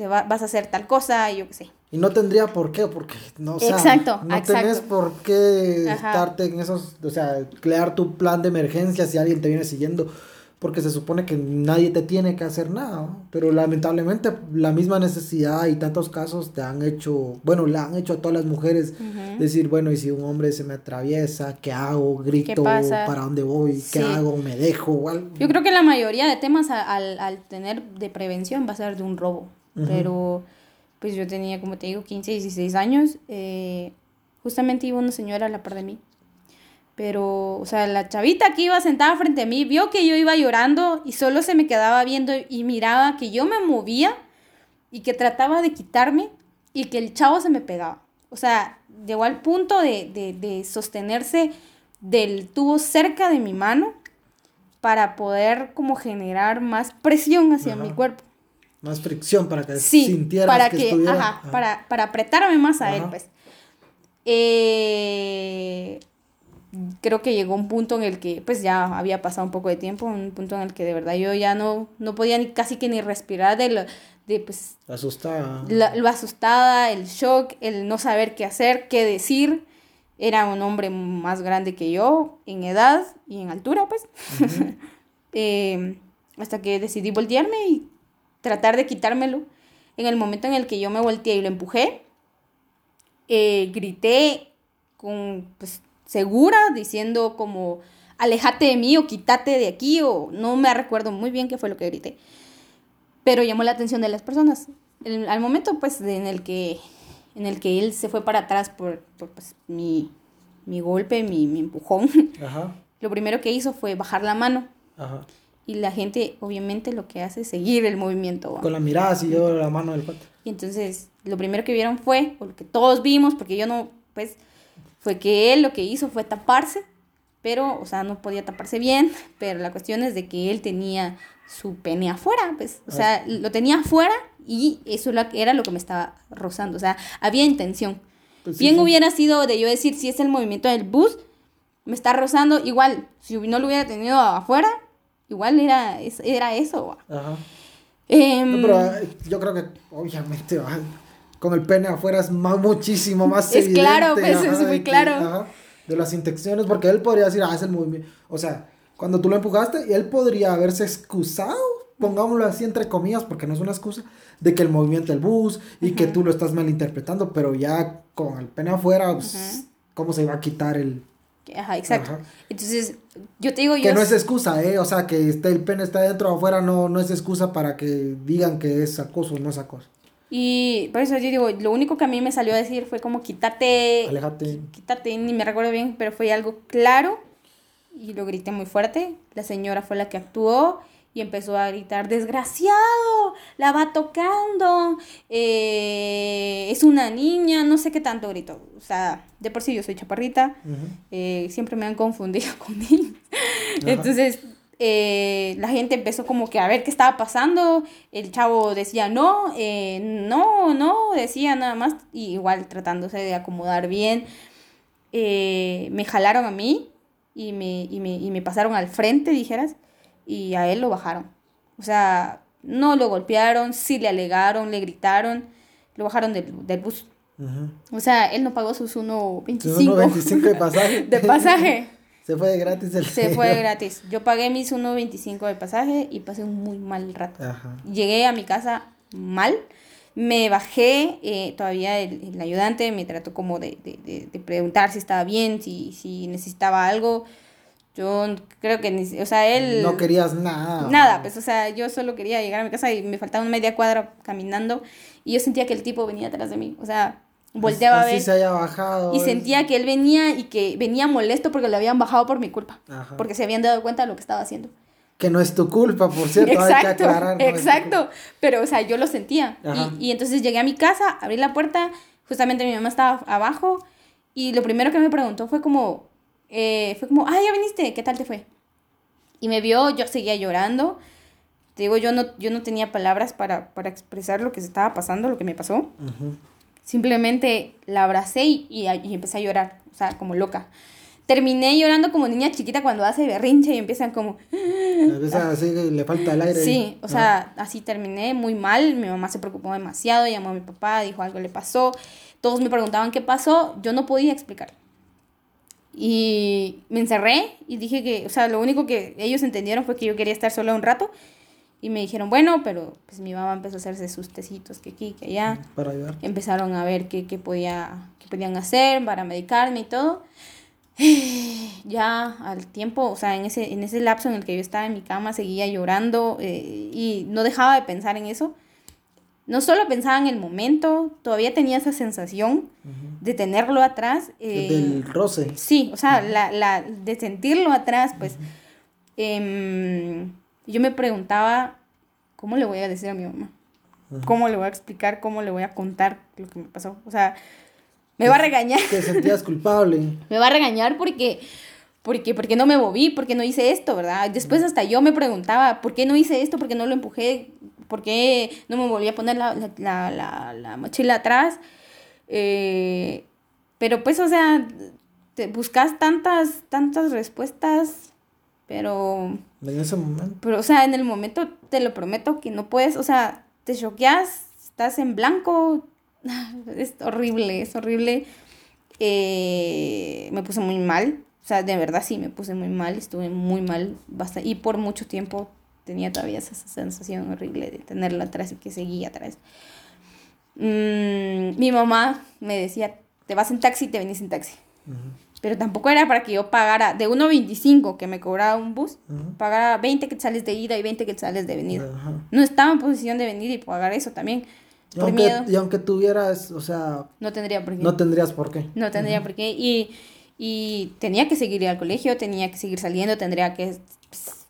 te vas a hacer tal cosa, y yo qué sé. Y no tendría por qué, porque no, o sea, exacto, no tenés por qué estarte en esos, o sea, crear tu plan de emergencia si alguien te viene siguiendo, porque se supone que nadie te tiene que hacer nada, pero lamentablemente la misma necesidad y tantos casos te han hecho, bueno, le han hecho a todas las mujeres decir, bueno, y si un hombre se me atraviesa, ¿qué hago? Grito, ¿para dónde voy? ¿Qué hago? ¿Me dejo? Yo creo que la mayoría de temas al, al tener de prevención va a ser de un robo, pero pues yo tenía, como te digo, 15, 16 años. Eh, justamente iba una señora a la par de mí. Pero, o sea, la chavita que iba sentada frente a mí vio que yo iba llorando y solo se me quedaba viendo y miraba que yo me movía y que trataba de quitarme y que el chavo se me pegaba. O sea, llegó al punto de, de, de sostenerse del tubo cerca de mi mano para poder como generar más presión hacia mi cuerpo más fricción para que sí, sintieras para que, ajá, Para, para apretarme más a él, pues. Eh, creo que llegó un punto en el que, pues ya había pasado un poco de tiempo, un punto en el que de verdad yo ya no, no podía ni casi que ni respirar de lo, de pues... Asustada. lo asustada, el shock, el no saber qué hacer, qué decir. Era un hombre más grande que yo, en edad y en altura, pues. *laughs* Eh, hasta que decidí voltearme y tratar de quitármelo. En el momento en el que yo me volteé y lo empujé, eh, grité con, pues, segura, diciendo como, alejate de mí o quítate de aquí, o no me recuerdo muy bien qué fue lo que grité. Pero llamó la atención de las personas. al momento, pues, en el que, en el que él se fue para atrás por, pues, mi, mi golpe, mi, mi empujón, *laughs* lo primero que hizo fue bajar la mano. Ajá y la gente obviamente lo que hace es seguir el movimiento. Con la mirada siguió la mano del cuate. Y entonces lo primero que vieron fue, o lo que todos vimos, porque yo no, pues, fue que él lo que hizo fue taparse, pero, o sea, no podía taparse bien, *laughs* pero la cuestión es de que él tenía su pene afuera, pues, o sea, lo tenía afuera y eso era lo que me estaba rozando, o sea, había intención. Pues bien hubiera sido de yo decir, si es el movimiento del bus, me está rozando, igual, si no lo hubiera tenido afuera, igual era, era eso. Ajá. Em, pero eh, yo creo que obviamente con el pene afuera es más, muchísimo más es claro, pues es muy claro. de las intenciones, porque él podría decir, ah, es el movimiento. O sea, cuando tú lo empujaste, él podría haberse excusado, pongámoslo así entre comillas, porque no es una excusa, de que el movimiento del bus y que tú lo estás malinterpretando, pero ya con el pene afuera, pues, ¿cómo se va a quitar el, Ajá, exacto. Entonces, yo te digo yo... Que no es excusa, ¿eh? O sea, que esté, el pene está dentro o afuera no, no es excusa para que digan que es acoso o no es acoso. Y por eso yo digo, lo único que a mí me salió a decir fue como quítate... Aléjate. Quítate, ni me recuerdo bien, pero fue algo claro y lo grité muy fuerte. La señora fue la que actuó y empezó a gritar, desgraciado, la va tocando, eh, es una niña, no sé qué tanto gritó. O sea, de por sí yo soy chaparrita, eh, siempre me han confundido *laughs* con niños. Entonces, eh, la gente empezó como que a ver qué estaba pasando, el chavo decía no, no, no, decía nada más, y igual tratándose de acomodar bien. me jalaron a mí y me, y me, y me pasaron al frente, dijeras y a él lo bajaron. O sea, no lo golpearon, sí le alegaron, le gritaron, lo bajaron del, bus. O sea, él no pagó sus 1.25 de pasaje. *laughs* de pasaje. *laughs* Se fue de gratis el Se fue gratis. Yo pagué mis 1.25 de pasaje y pasé un muy mal rato. Ajá. Llegué a mi casa mal. Me bajé, eh, todavía el, el ayudante me trató como de, de, de, de preguntar si estaba bien, si, si necesitaba algo. Yo creo que, ni, o sea, él... No querías nada. Nada, pues, o sea, yo solo quería llegar a mi casa y me faltaba una media cuadra caminando y yo sentía que el tipo venía atrás de mí, o sea, volteaba Así a ver se haya bajado. y es- sentía que él venía y que venía molesto porque lo habían bajado por mi culpa, Ajá. porque se habían dado cuenta de lo que estaba haciendo. Que no es tu culpa, por cierto, hay que Exacto, aclarar. no exacto, pero, o sea, yo lo sentía. Y, y entonces llegué a mi casa, abrí la puerta, justamente mi mamá estaba abajo y lo primero que me preguntó fue como, eh, fue como, ah, ya viniste, ¿qué tal te fue? Y me vio, yo seguía llorando. Te digo, yo no, yo no tenía palabras para, para expresar lo que se estaba pasando, lo que me pasó. Simplemente la abracé y, y, y empecé a llorar, o sea, como loca. Terminé llorando como niña chiquita cuando hace berrinche y empiezan como... A veces así le falta el aire. Sí, o Ajá. sea, así terminé muy mal. Mi mamá se preocupó demasiado, llamó a mi papá, dijo algo le pasó. Todos me preguntaban qué pasó, yo no podía explicar. Y me encerré y dije que, o sea, lo único que ellos entendieron fue que yo quería estar sola un rato. Y me dijeron, bueno, pero pues mi mamá empezó a hacerse sus tecitos que aquí, que allá. Para ayudar. Empezaron a ver qué, qué, podía, qué podían hacer para medicarme y todo. *sighs* Ya al tiempo, o sea, en ese, en ese lapso en el que yo estaba en mi cama, seguía llorando eh, y no dejaba de pensar en eso. No solo pensaba en el momento, todavía tenía esa sensación de tenerlo atrás. eh, Del roce. Sí, o sea, la, la, de sentirlo atrás, pues em, yo me preguntaba, ¿cómo le voy a decir a mi mamá? ¿Cómo le voy a explicar? ¿Cómo le voy a contar lo que me pasó? O sea, me va a regañar. Te sentías culpable. *laughs* Me va a regañar porque, porque, porque no me moví, porque no hice esto, ¿verdad? Después hasta yo me preguntaba, ¿por qué no hice esto? ¿Por qué no lo empujé? ¿Por qué no me volví a poner la, la, la, la, la mochila atrás? Eh, pero pues, o sea, te buscas tantas, tantas respuestas, pero, En ese momento. pero, o sea, en el momento te lo prometo que no puedes, o sea, te choqueas, estás en blanco, *laughs* es horrible, es horrible. Eh, me puse muy mal, o sea, de verdad sí, me puse muy mal, estuve muy mal, basta, y por mucho tiempo tenía todavía esa sensación horrible de tenerla atrás y que seguía atrás. Mm, mi mamá me decía, te vas en taxi, te venís en taxi. Ujú. Pero tampoco era para que yo pagara de 1.25 que me cobraba un bus, Ujú. pagara 20 quetzales de ida y 20 quetzales de venida. Ajá. No estaba en posición de venir y pagar eso también. Y Por aunque, miedo. y aunque tuvieras, o sea, No tendría por qué. no tendrías por qué. No tendría por qué. Y, y tenía que seguir al colegio, tenía que seguir saliendo, tendría que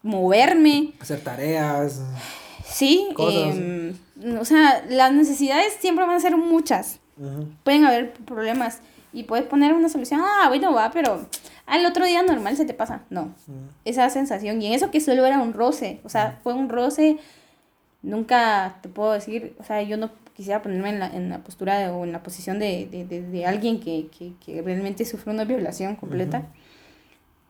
moverme. Hacer tareas. Sí, Cosas. em, o sea, las necesidades siempre van a ser muchas. Pueden haber problemas y puedes poner una solución. Ah, bueno, va, pero al otro día normal se te pasa. No, esa sensación. Y en eso que solo era un roce, o sea, fue un roce. Nunca te puedo decir, o sea, yo no quisiera ponerme en la, en la postura de- o en la posición de, de, de, de alguien que, que, que realmente sufrió una violación completa.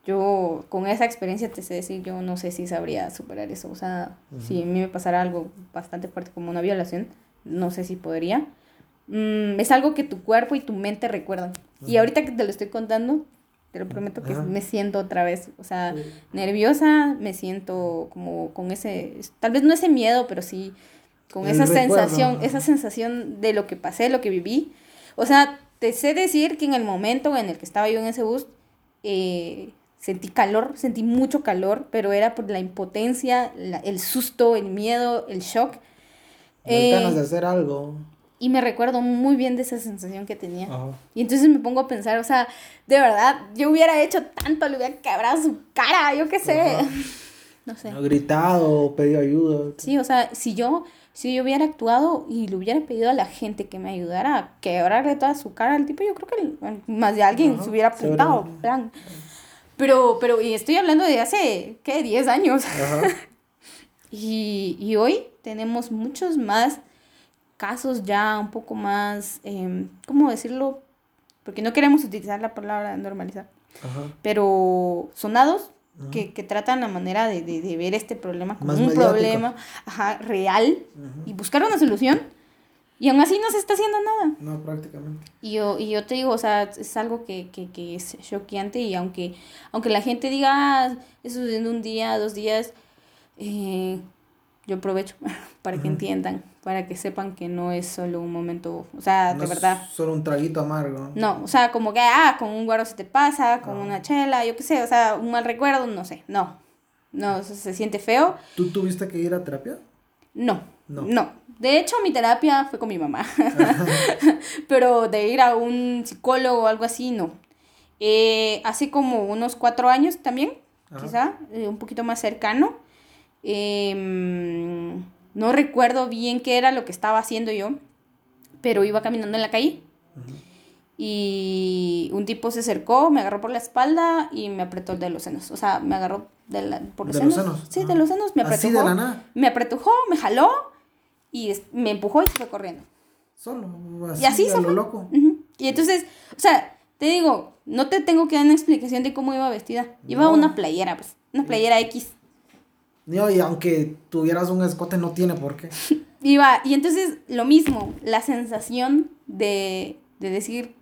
Yo con esa experiencia te sé decir, yo no sé si sabría superar eso. O sea, si a mí me pasara algo bastante fuerte como una violación, no sé si podría. Mm, es algo que tu cuerpo y tu mente recuerdan. Y ahorita que te lo estoy contando, te lo prometo que Ajá. me siento otra vez, o sea, nerviosa, me siento como con ese, tal vez no ese miedo, pero sí con El esa recuerdo, sensación, esa sensación de lo que pasé, lo que viví. O sea, te sé decir que en el momento en el que estaba yo en ese bus, eh, sentí calor, sentí mucho calor, pero era por la impotencia, la- el susto, el miedo, el shock. Eh, ganas de hacer algo. y me recuerdo muy bien de esa sensación que tenía. Ajá. Y entonces me pongo a pensar, o sea, de verdad, yo hubiera hecho tanto, le hubiera quebrado su cara, yo qué sé. Ajá. *laughs* No sé. Ha gritado, pedido ayuda. Sí, o sea, si yo, si yo hubiera actuado y le hubiera pedido a la gente que me ayudara a quebrarle toda su cara al tipo, yo creo que el- más de alguien Ajá, se hubiera apuntado. plan. Pero, pero, y estoy hablando de hace, ¿qué? 10 años. Ajá. *laughs* Y, y hoy tenemos muchos más casos ya un poco más, em, ¿cómo decirlo? Porque no queremos utilizar la palabra normalizar, Ajá. pero sonados que, que tratan la manera de, de, de ver este problema como Más un mediático. problema ajá, real y buscar una solución Y aún así no se está haciendo nada. No, prácticamente. Y yo, y yo te digo, o sea, es algo que, que, que es choqueante y aunque, aunque la gente diga, ah, eso es en un día, dos días, eh, yo aprovecho *laughs* para que entiendan, para que sepan que no es solo un momento, o sea, No de es verdad. Solo un traguito amargo. No, o sea, como que, ah, con un guaro se te pasa, con una chela, yo qué sé, o sea, un mal recuerdo, no sé, no. No, se siente feo. ¿Tú tuviste que ir a terapia? No, No. no. De hecho, mi terapia fue con mi mamá. *laughs* Pero de ir a un psicólogo o algo así, no. Eh, hace como unos cuatro años también, Ajá. quizá, eh, un poquito más cercano. Em, no recuerdo bien qué era lo que estaba haciendo yo, pero iba caminando en la calle y un tipo se acercó, me agarró por la espalda y me apretó de los senos. O sea, me agarró de la- por los ¿De los senos. senos? Sí, de los senos, me apretujó. Así de la nada. Me apretujó, me jaló y me empujó y se fue corriendo. Solo. Así, Y así a se lo loco. Ujú. Y entonces, o sea, te digo, no te tengo que dar una explicación de cómo iba vestida. Iba No. una playera, pues, una playera X. No, y aunque tuvieras un escote, no tiene por qué. *laughs* Iba, y entonces lo mismo, la sensación de, de decir,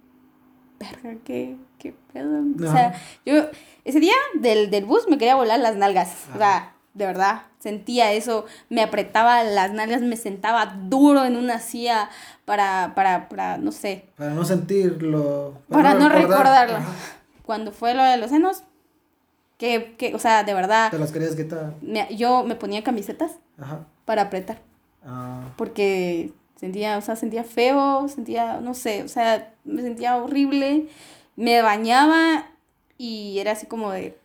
verga, qué, qué pedo. O Ajá. sea, yo ese día del, del bus me quería volar las nalgas. O sea, de verdad, sentía eso, me apretaba las nalgas, me sentaba duro en una silla para, para, para no sé, Para no sentirlo. para no recordar. recordarlo. Ajá. Cuando fue lo de los senos, que, que o sea, de verdad, Te las querías quitar. me- yo me ponía camisetas Ajá. para apretar. Ah, porque sentía, o sea, sentía feo, sentía, no sé, o sea, me sentía horrible, me bañaba y era así como de,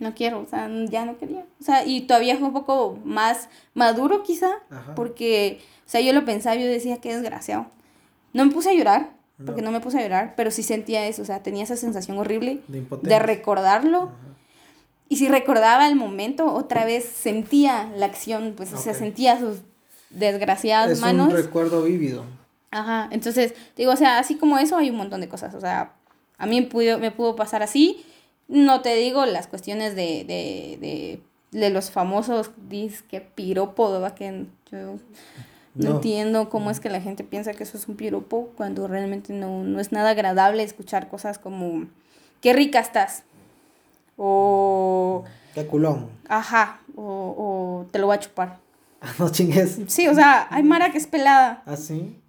no quiero, o sea, ya no quería. O sea, y todavía fue un poco más maduro quizá, Ajá. porque, o sea, yo lo pensaba, yo decía, qué desgraciado. No me puse a llorar, porque No. me puse a llorar, pero sí sentía eso, o sea, tenía esa sensación horrible de recordarlo. Ajá. Y si recordaba el momento, otra vez sentía la acción, pues, o sea, sentía sus desgraciadas Es manos. un recuerdo vívido. Ajá, entonces, digo, o sea, así como eso hay un montón de cosas, o sea, a mí pudo, me pudo pasar así, no te digo las cuestiones de, de, de, de los famosos disque piropo, ¿verdad? Que yo no, No. entiendo cómo es que la gente piensa que eso es un piropo cuando realmente no, no es nada agradable escuchar cosas como, qué rica estás, o, Qué culón. ajá, o, o te lo voy a chupar. *laughs* No chingues. Sí, o sea, hay Mara que es pelada. Así.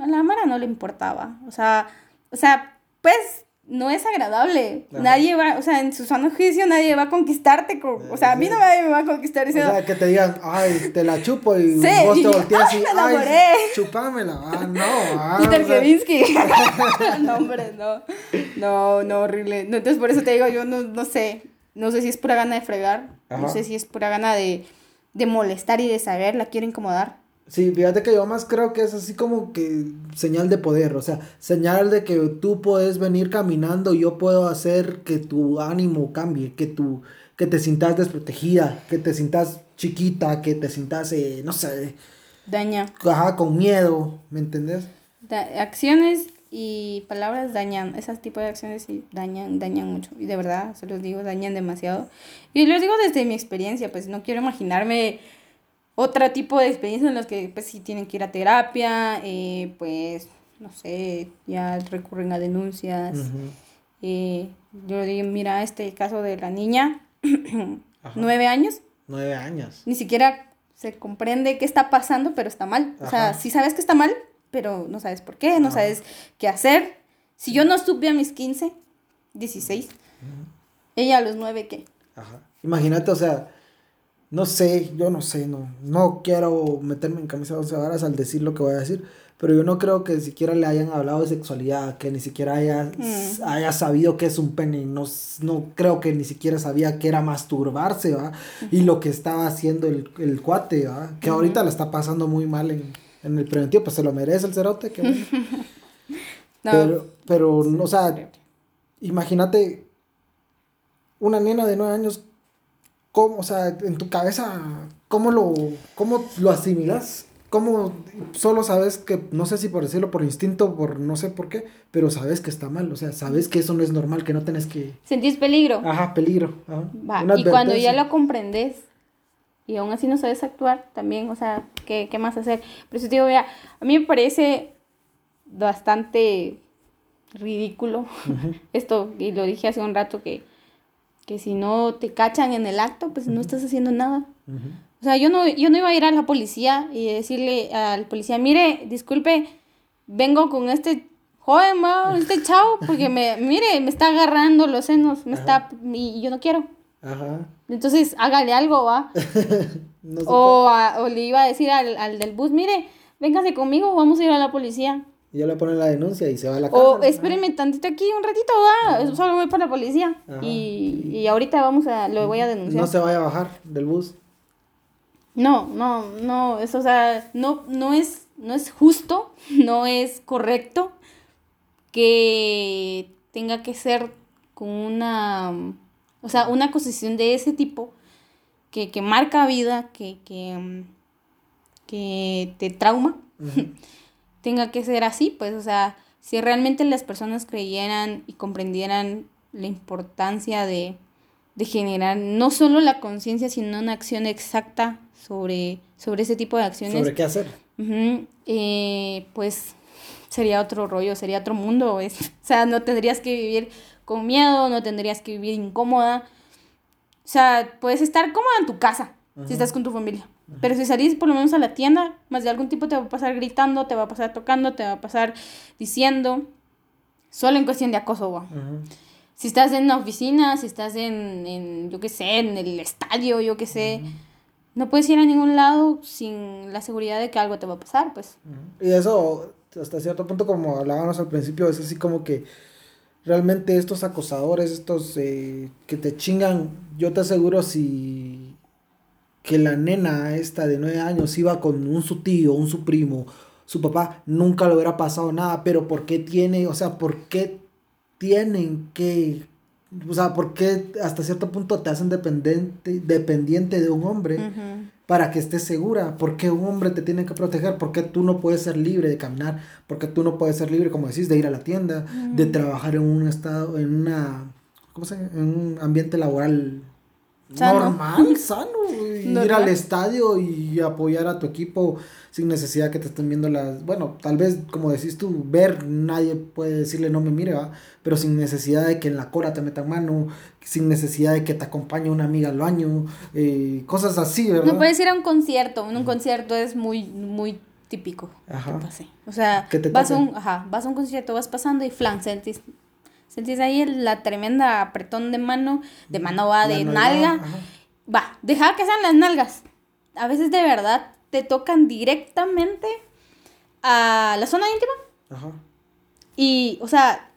A la Mara no le importaba. O sea, o sea, pues no es agradable. Ajá. Nadie va, o sea, en su sano juicio nadie va a conquistarte. con- o sea, a mí no nadie me va a conquistar O diciendo, sea, que te digan, ay, te la chupo y Sí, vos *laughs* y te volteas "Ay, y, ay, enamoré". chupámela. Ah, no. *laughs* Ah, Peter o sea, Kevinsky. *laughs* no, hombre, no. No, no, horrible. No, entonces, por eso te digo, yo no, no sé. No sé si es pura gana de fregar. No Ajá. sé si es pura gana de, de molestar y de saber, la quiero incomodar. Sí, fíjate que yo más creo que es así como que señal de poder, o sea, señal de que tú puedes venir caminando y yo puedo hacer que tu ánimo cambie, que tu, que te sientas desprotegida, que te sientas chiquita, que te sientas, eh, no sé, Daña. ajá, con miedo, ¿me entendés? Da- acciones y palabras dañan, ese tipo de acciones sí dañan, dañan mucho. Y de verdad, se los digo, dañan demasiado. Y les digo desde mi experiencia, pues no quiero imaginarme otro tipo de experiencias en las que pues sí tienen que ir a terapia, eh, pues no sé, ya recurren a denuncias. Ujú. Eh, yo digo, mira, este caso de la niña, *clears throat* Ajá. nueve años, Nueve años. ni siquiera se comprende qué está pasando, pero está mal. O sea, Ajá. sí sabes que está mal, pero no sabes por qué, no Ajá. sabes qué hacer. Si yo no supe a mis 15, 16, ella a los 9, ¿qué? Ajá. Imagínate, o sea, no sé, yo no sé, no, no quiero meterme en camisa de once varas al decir lo que voy a decir, pero yo no creo que siquiera le hayan hablado de sexualidad, que ni siquiera haya, Mm. haya sabido que es un pene, no, no creo que ni siquiera sabía que era masturbarse, ¿va? Y lo que estaba haciendo el, el cuate, ¿va? Que ahorita la está pasando muy mal en, en el preventivo, pues se lo merece el cerote, que bueno. *laughs* No, pero, pero, o sea, imagínate una nena de nueve años, ¿cómo, o sea, en tu cabeza, cómo lo, cómo lo asimilas? ¿Cómo solo sabes que, no sé si por decirlo por instinto, por no sé por qué, pero sabes que está mal, o sea, sabes que eso no es normal, que no tienes que... ¿Sentís peligro? Ajá, peligro. ajá, Va, Y cuando ya lo comprendes y aún así no sabes actuar, también, o sea, ¿qué, qué más hacer? Pero eso te digo, vea, a mí me parece bastante ridículo *laughs* esto, y lo dije hace un rato, que, que si no te cachan en el acto, pues no estás haciendo nada. O sea, yo no, yo no iba a ir a la policía y decirle al policía, mire, disculpe, vengo con este joven, ma, este *laughs* chavo, porque me, mire, me está agarrando los senos, me está, y yo no quiero. Ajá. Entonces, hágale algo, va. *laughs* No o, a- o le iba a decir al, al del bus, mire, véngase conmigo, vamos a ir a la policía. Y ya le ponen la denuncia y se va a la cárcel. O espéreme tantito aquí un ratito, va, solo voy para la policía. Y, y ahorita vamos a, lo voy a denunciar. No se vaya a bajar del bus. No, no, no, eso, o sea, no, no es, no es justo, *laughs* no es correcto que tenga que ser con una, o sea, una acusación de ese tipo que, que marca vida, que, que, que te trauma, *laughs* tenga que ser así, pues, o sea, si realmente las personas creyeran y comprendieran la importancia de, de generar no solo la conciencia, sino una acción exacta sobre, sobre ese tipo de acciones, ¿Sobre qué hacer? eh, pues sería otro rollo, sería otro mundo. *laughs* o sea, no tendrías que vivir con miedo, no tendrías que vivir incómoda. O sea, puedes estar cómoda en tu casa si estás con tu familia. Pero si salís por lo menos a la tienda, más de algún tipo te va a pasar gritando, te va a pasar tocando, te va a pasar diciendo. Solo en cuestión de acoso. Si estás en una oficina, si estás en, en yo qué sé, en el estadio, yo qué sé, no puedes ir a ningún lado sin la seguridad de que algo te va a pasar, pues. Y eso, hasta cierto punto, como hablábamos al principio, es así como que realmente estos acosadores, estos eh, que te chingan, yo te aseguro si que la nena esta de nueve años iba con un su tío, un su primo, su papá, nunca le hubiera pasado nada, pero ¿por qué tiene, o sea, por qué tienen que, o sea, por qué hasta cierto punto te hacen dependiente, dependiente de un hombre? Para que estés segura. ¿Por qué un hombre te tiene que proteger? ¿Por qué tú no puedes ser libre de caminar? ¿Por qué tú no puedes ser libre, como decís, de ir a la tienda, de trabajar en un estado, en una, ¿cómo se llama? En un ambiente laboral *laughs* Sano. normal, sano? ir al estadio y apoyar a tu equipo sin necesidad que te estén viendo las... Bueno, tal vez, como decís tú, ver, nadie puede decirle no me mire, ¿va? Pero sin necesidad de que en la cora te metan mano, sin necesidad de que te acompañe una amiga al baño, eh, cosas así, ¿verdad? No puedes ir a un concierto. En un concierto es muy, muy típico Ajá. que pase. O sea, vas a, un, ajá, vas a un concierto, vas pasando y flan, sentís, sentís ahí el- la tremenda apretón de mano, de mano va, de Mano, nalga. ajá. Va, deja que sean las nalgas. A veces de verdad te tocan directamente a la zona íntima. Ajá, Y, o sea,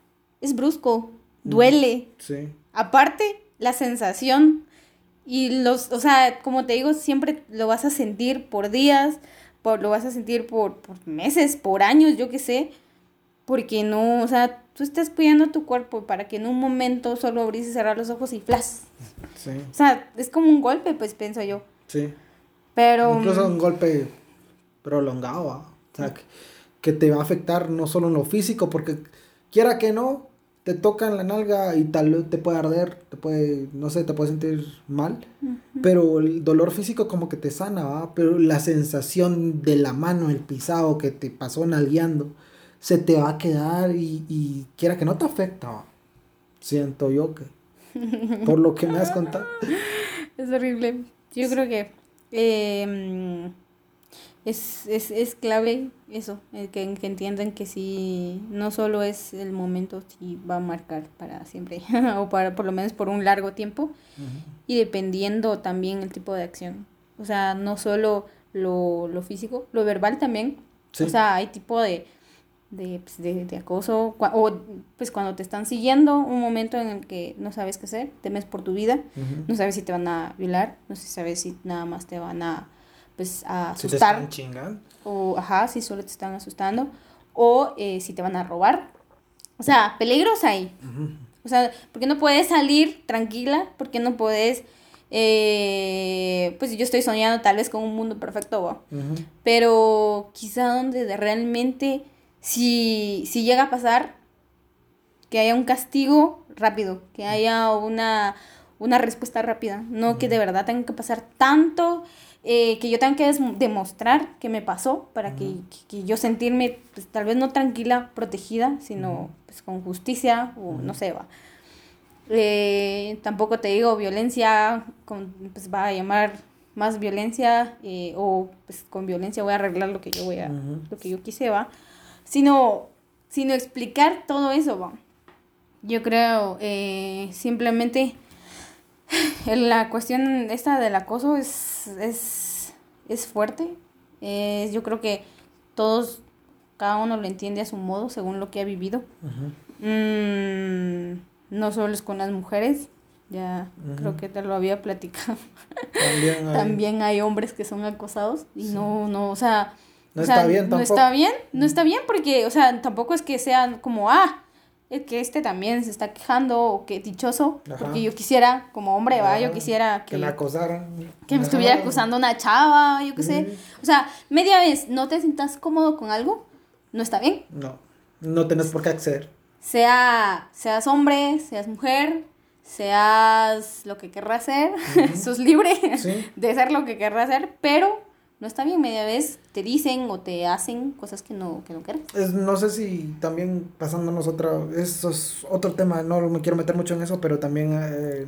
es brusco, duele. sí. Aparte, la sensación y los, o sea, como te digo, siempre lo vas a sentir por días, por, lo vas a sentir por, por meses, por años, yo qué sé, porque no, o sea, tú estás cuidando tu cuerpo para que en un momento solo abrís y cerrar los ojos y flash. Sí, O sea, es como un golpe, pues pienso yo. sí. Pero... Incluso un golpe prolongado, ¿va? o sea, que, que te va a afectar no solo en lo físico, porque quiera que no, te toca en la nalga y tal vez te puede arder, te puede, no sé, te puede sentir mal, pero el dolor físico como que te sana, ¿va? Pero la sensación de la mano, el pisado que te pasó nalgueando, se te va a quedar y, y quiera que no te afecta, siento yo que, por lo que me has contado. *laughs* Es horrible. Yo creo que eh, es, es, es clave eso, el que, que entiendan que si no solo es el momento, sí va a marcar para siempre, *laughs* o para por lo menos por un largo tiempo, y dependiendo también el tipo de acción. O sea, no solo lo, lo físico, lo verbal también. Sí. O sea, hay tipo de, de, pues, de, de acoso, o pues cuando te están siguiendo, un momento en el que no sabes qué hacer, temes por tu vida, no sabes si te van a violar, no sabes si nada más te van a pues a Si te asustar están chingando. o ajá, si solo te están asustando o eh, si te van a robar. O sea, peligros hay. O sea, porque no puedes salir tranquila, porque no puedes eh, pues yo estoy soñando tal vez con un mundo perfecto, pero quizá donde de realmente si si llega a pasar que haya un castigo rápido, que haya una, una respuesta rápida, no que de verdad tenga que pasar tanto, eh, que yo tenga que demostrar que me pasó para que, que, yo sentirme pues, tal vez no tranquila, protegida, sino pues, con justicia o no sé, va. Eh, tampoco te digo violencia, con, pues va a llamar más violencia eh, o pues con violencia voy a arreglar lo que yo voy a, lo que yo quise, va. Sino, sino explicar todo eso, va. Yo creo eh, simplemente *sighs* la cuestión esta del acoso es, es, es fuerte. yo creo que todos, cada uno lo entiende a su modo, según lo que ha vivido. Mm, no solo es con las mujeres, ya creo que te lo había platicado. También hay, *laughs* También hay hombres que son acosados y no, no, o sea... No está bien tampoco. No está bien, no está bien porque, o sea, tampoco es que sean como, ah, es que este también se está quejando o que dichoso, porque yo quisiera, como hombre, va, yo quisiera que... Que me acosaran. Que me estuviera acusando una chava, yo qué sé. O sea, media vez no te sientas cómodo con algo, no está bien. No, no tenés por qué acceder. Sea, seas hombre, seas mujer, seas lo que querrás ser, *laughs* sos libre *laughs* de ser lo que querrás ser, pero no está bien, media vez te dicen o te hacen cosas que no, que no quieres. Es, no sé si también pasándonos otro, eso es otro tema, no me quiero meter mucho en eso, pero también eh,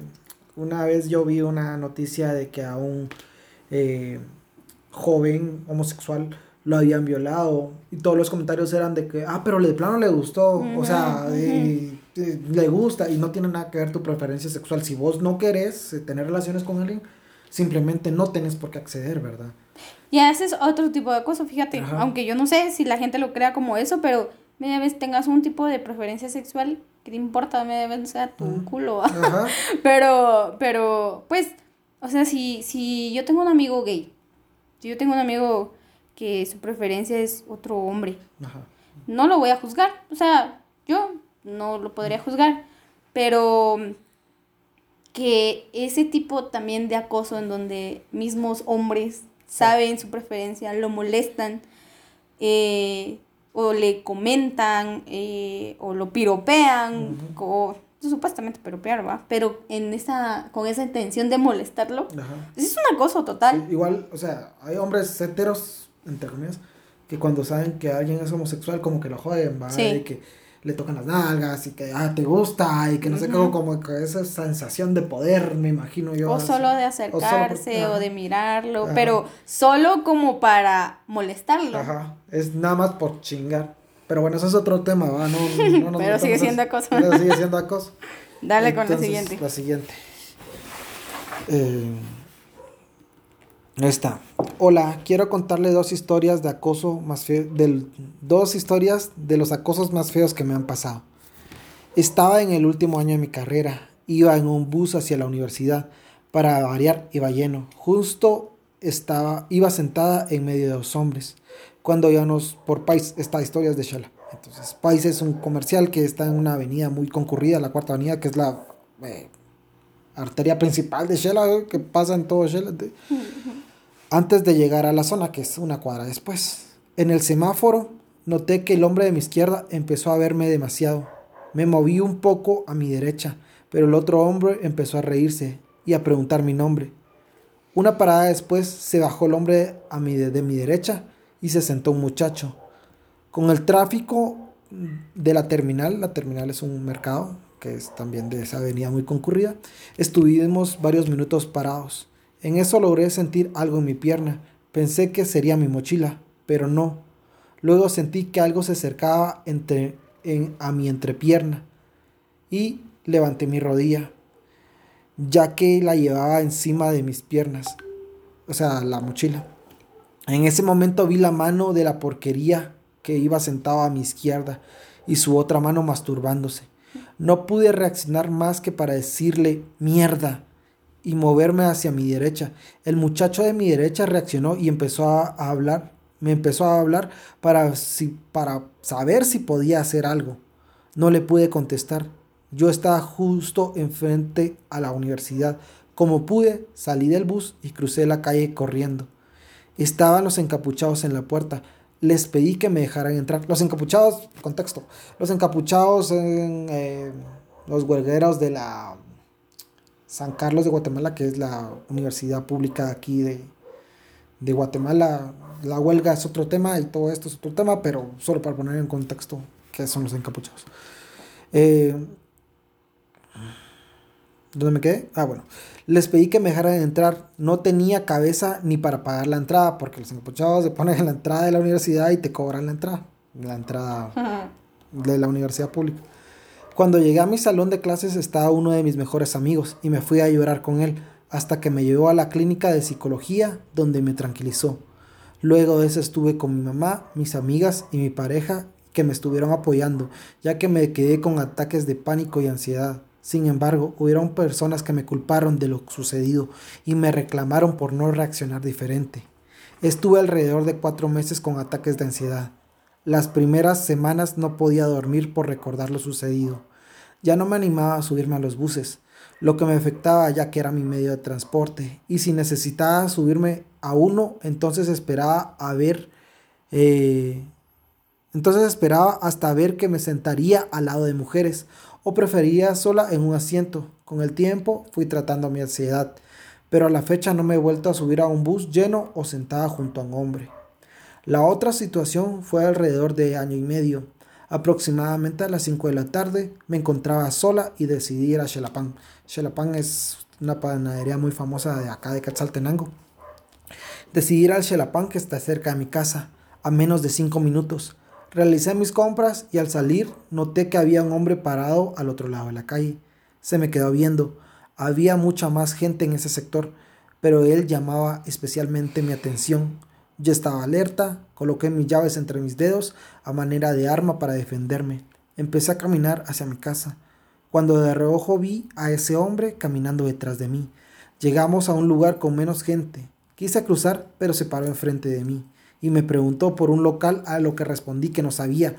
una vez yo vi una noticia de que a un eh, joven homosexual lo habían violado y todos los comentarios eran de que, ah, pero de plano le gustó, o sea, le gusta y no tiene nada que ver tu preferencia sexual. Si vos no querés eh, tener relaciones con alguien, simplemente no tenés por qué acceder, ¿verdad? Y haces otro tipo de cosas, fíjate, aunque yo no sé si la gente lo crea como eso, pero media vez tengas un tipo de preferencia sexual, ¿qué te importa? Media vez sea tu culo. *laughs* pero, pero, pues, o sea, si, si yo tengo un amigo gay, si yo tengo un amigo que su preferencia es otro hombre, no lo voy a juzgar, o sea, yo no lo podría juzgar, pero que ese tipo también de acoso en donde mismos hombres saben su preferencia, lo molestan, eh, o le comentan, eh, o lo piropean, o supuestamente piropear, ¿va? Pero en esa, con esa intención de molestarlo, es un acoso total. igual, o sea, hay hombres heteros, entre comillas, que cuando saben que alguien es homosexual, como que lo joden, ¿va? Y que le tocan las nalgas y que ah, te gusta y que no sé cómo, como que esa sensación de poder, me imagino yo. O solo de acercarse o, de mirarlo, pero solo como para molestarlo. Ajá, es nada más por chingar. Pero bueno, eso es otro tema, ¿va? No, no, *laughs* pero sigue siendo acoso. Pero sigue siendo acoso. *laughs* Dale con la siguiente. La siguiente. Eh, está. Hola, quiero contarle dos historias de acoso más feo, del, dos historias de los acosos más feos que me han pasado. Estaba en el último año de mi carrera, iba en un bus hacia la universidad, para variar iba lleno. Justo estaba, iba sentada en medio de dos hombres. Cuando íbamos por País, esta historia es de Shela. Entonces, País es un comercial que está en una avenida muy concurrida, la cuarta avenida, que es la eh, arteria principal de Shela, que pasa en todo Shela antes de llegar a la zona, que es una cuadra después. En el semáforo noté que el hombre de mi izquierda empezó a verme demasiado. Me moví un poco a mi derecha, pero el otro hombre empezó a reírse y a preguntar mi nombre. Una parada después se bajó el hombre a mi de, mi derecha y se sentó un muchacho. Con el tráfico de la terminal, la terminal es un mercado que es también de esa avenida muy concurrida, estuvimos varios minutos parados. En eso logré sentir algo en mi pierna. Pensé que sería mi mochila, pero no. Luego sentí que algo se acercaba entre, en, a mi entrepierna y levanté mi rodilla, ya que la llevaba encima de mis piernas, o sea, la mochila. En ese momento vi la mano de la porquería que iba sentado a mi izquierda y su otra mano masturbándose. No pude reaccionar más que para decirle mierda y moverme hacia mi derecha. El muchacho de mi derecha reaccionó y empezó a, hablar. Me empezó a hablar para, si, para saber si podía hacer algo. No le pude contestar. Yo estaba justo enfrente a la universidad. Como pude, salí del bus y crucé la calle corriendo. Estaban los encapuchados en la puerta. Les pedí que me dejaran entrar. Los encapuchados, contexto, los encapuchados en eh, los huelgueros de la San Carlos de Guatemala, que es la universidad pública aquí de, de Guatemala. La huelga es otro tema y todo esto es otro tema, pero solo para poner en contexto qué son los encapuchados. Eh, ¿Dónde me quedé? Ah, bueno. Les pedí que me dejaran entrar. No tenía cabeza ni para pagar la entrada, porque los encapuchados se ponen en la entrada de la universidad y te cobran la entrada. La entrada *laughs* de la universidad pública. Cuando llegué a mi salón de clases estaba uno de mis mejores amigos y me fui a llorar con él hasta que me llevó a la clínica de psicología donde me tranquilizó. Luego de eso estuve con mi mamá, mis amigas y mi pareja que me estuvieron apoyando, ya que me quedé con ataques de pánico y ansiedad. Sin embargo, hubieron personas que me culparon de lo sucedido y me reclamaron por no reaccionar diferente. Estuve alrededor de cuatro meses con ataques de ansiedad. Las primeras semanas no podía dormir por recordar lo sucedido. Ya no me animaba a subirme a los buses, lo que me afectaba ya que era mi medio de transporte. Y si necesitaba subirme a uno, entonces esperaba a ver eh, entonces esperaba hasta ver que me sentaría al lado de mujeres o prefería sola en un asiento. Con el tiempo fui tratando mi ansiedad, pero a la fecha no me he vuelto a subir a un bus lleno o sentada junto a un hombre. La otra situación fue alrededor de año y medio. Aproximadamente a las 5 de la tarde me encontraba sola y decidí ir a Xelapan. Xelapan es una panadería muy famosa de acá de Quetzaltenango. Decidí ir al Xelapan que está cerca de mi casa, a menos de 5 minutos. Realicé mis compras y al salir noté que había un hombre parado al otro lado de la calle. Se me quedó viendo. Había mucha más gente en ese sector, pero él llamaba especialmente mi atención. Yo estaba alerta, coloqué mis llaves entre mis dedos a manera de arma para defenderme. Empecé a caminar hacia mi casa, cuando de reojo vi a ese hombre caminando detrás de mí. Llegamos a un lugar con menos gente. Quise cruzar, pero se paró enfrente de mí y me preguntó por un local a lo que respondí que no sabía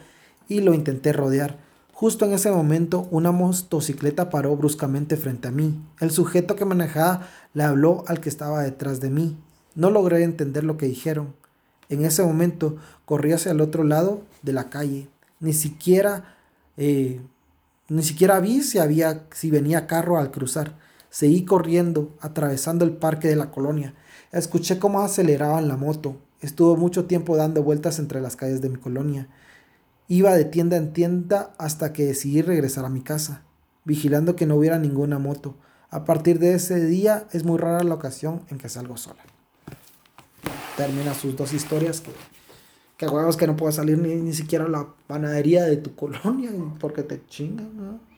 y lo intenté rodear. Justo en ese momento una motocicleta paró bruscamente frente a mí. El sujeto que manejaba le habló al que estaba detrás de mí. No logré entender lo que dijeron. En ese momento corrí hacia el otro lado de la calle. Ni siquiera, eh, ni siquiera vi si, había, si venía carro al cruzar. Seguí corriendo, atravesando el parque de la colonia. Escuché cómo aceleraban la moto. Estuvo mucho tiempo dando vueltas entre las calles de mi colonia. Iba de tienda en tienda hasta que decidí regresar a mi casa, vigilando que no hubiera ninguna moto. A partir de ese día es muy rara la ocasión en que salgo sola. Termina sus dos historias que, que huevos que no puedo salir ni, ni siquiera a la panadería de tu *laughs* colonia porque te chingan. ¿no?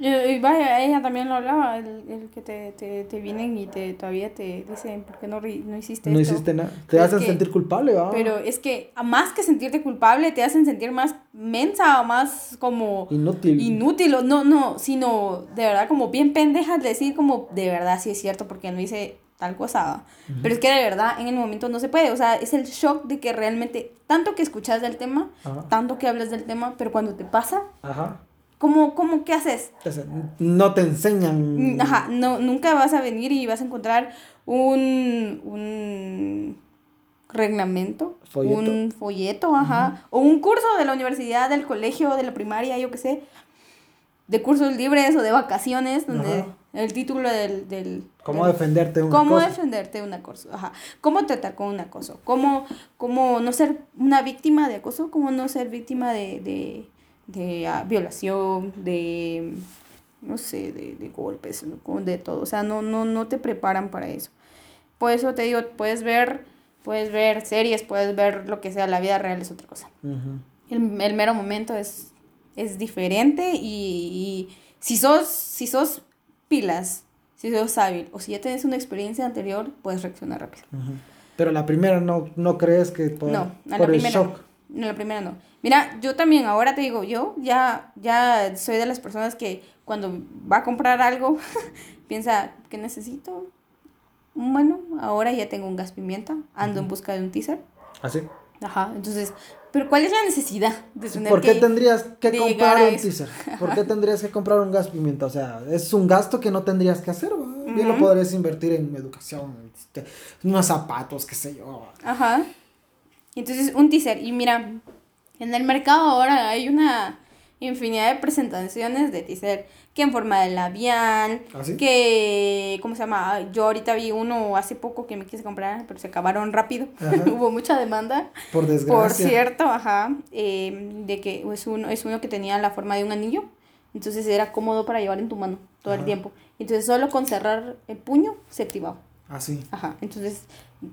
Y, vaya, ella también lo hablaba, el, el que te, te, te, vienen y te todavía te dicen, ¿por qué no, no hiciste No hiciste nada. Te hacen sentir culpable, ¿va? Pero es que, más que sentirte culpable, te hacen sentir más mensa o más como... Inútil. Inútil, no, no, sino de verdad como bien pendejas decir como, de verdad sí es cierto, porque no hice tal cosa. Pero es que de verdad en el momento no se puede. O sea, es el shock de que realmente, tanto que escuchas del tema, tanto que hablas del tema, pero cuando te pasa... Ajá ¿Cómo, cómo, qué haces? No te enseñan. Mm, ajá, no, nunca vas a venir y vas a encontrar un, un reglamento, un folleto, ajá, o un curso de la universidad, del colegio, de la primaria, yo qué sé, de cursos libres o de vacaciones, donde el título del... del ¿Cómo defenderte un ¿Cómo defenderte un acoso? Ajá. ¿Cómo tratar con un acoso? ¿Cómo, ¿Cómo no ser una víctima de acoso? ¿Cómo no ser víctima de de ah, violación, de, no sé, de, de, golpes, de todo. O sea, no, no, no te preparan para eso. Por eso te digo, puedes ver, puedes ver series, puedes ver lo que sea, la vida real es otra cosa. el, el, mero momento es, es diferente y, y, si, sos, si sos pilas, si sos hábil o si ya tienes una experiencia anterior, puedes reaccionar rápido. Pero la primera no, no crees que por, no, por el shock. No, la primera no. Mira, yo también ahora te digo, yo ya, ya soy de las personas que cuando va a comprar algo, *laughs* piensa, ¿qué necesito? Bueno, ahora ya tengo un gas pimienta, ando en busca de un teaser. ¿Ah, sí? Ajá, entonces, pero ¿cuál es la necesidad de tener ¿Por qué tendrías que comprar un teaser? *laughs* ¿Por qué tendrías que comprar un gas pimienta? O sea, es un gasto que no tendrías que hacer, Bien lo podrías invertir en educación, este, unos zapatos, qué sé yo. Ajá. Entonces, un teaser. Y mira, en el mercado ahora hay una, infinidad de presentaciones de teaser, que en forma de labial, ¿Ah, sí? que, ¿cómo se llama? Ah, Yo ahorita vi uno hace poco que me quise comprar, pero se acabaron rápido, *laughs* hubo mucha demanda. Por Por desgracia. cierto, ajá, eh, de que es uno, es uno que tenía la forma de un anillo, entonces era cómodo para llevar en tu mano todo el tiempo. Entonces solo con cerrar el puño se activaba. Así. Ajá, entonces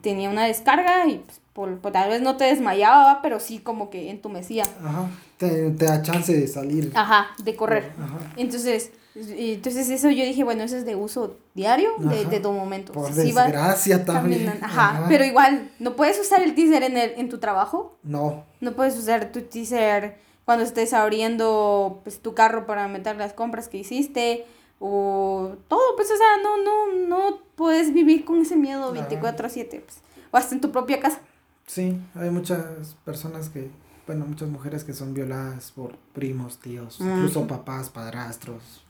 tenía una descarga y pues, por, por- tal vez no te desmayaba, pero sí como que entumecía. Ajá. Te, te da chance de salir. Ajá, de correr. Ajá. Entonces, entonces eso yo dije, bueno, eso es de uso diario de, de todo momento. Por desgracia también. *laughs* Ajá, pero igual, no puedes usar el teaser en, el, en tu trabajo. No. No puedes usar tu teaser cuando estés abriendo pues, tu carro para meter las compras que hiciste. O todo, pues, o sea, no, no, no puedes vivir con ese miedo Ajá. 24-7. Pues, o hasta en tu propia casa. Sí, hay muchas personas que, bueno, muchas mujeres que son violadas por primos, tíos, incluso papás, padrastros.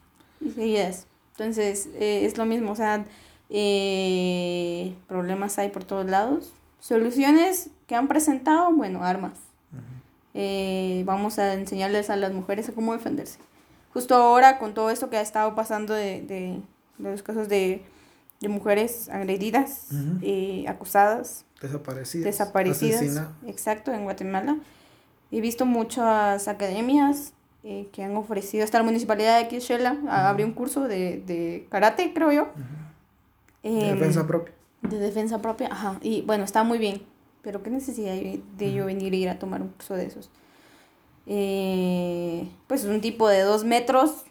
Sí, es. Entonces, eh, es lo mismo, o sea, eh, problemas hay por todos lados. Soluciones que han presentado, bueno, armas. Eh, vamos a enseñarles a las mujeres a cómo defenderse. Justo ahora, con todo esto que ha estado pasando de, de, de los casos de, de mujeres agredidas, eh, acusadas, Desaparecidas. desaparecidas. asesina- Exacto, en Guatemala. He visto muchas academias eh, que han ofrecido, hasta la municipalidad de Quixela abrió un curso de, de karate, creo yo. De Em, defensa propia. de defensa propia, ajá. Y bueno, está muy bien. Pero qué necesidad hay de yo venir a ir a tomar un curso de esos. Eh, pues un tipo de dos metros.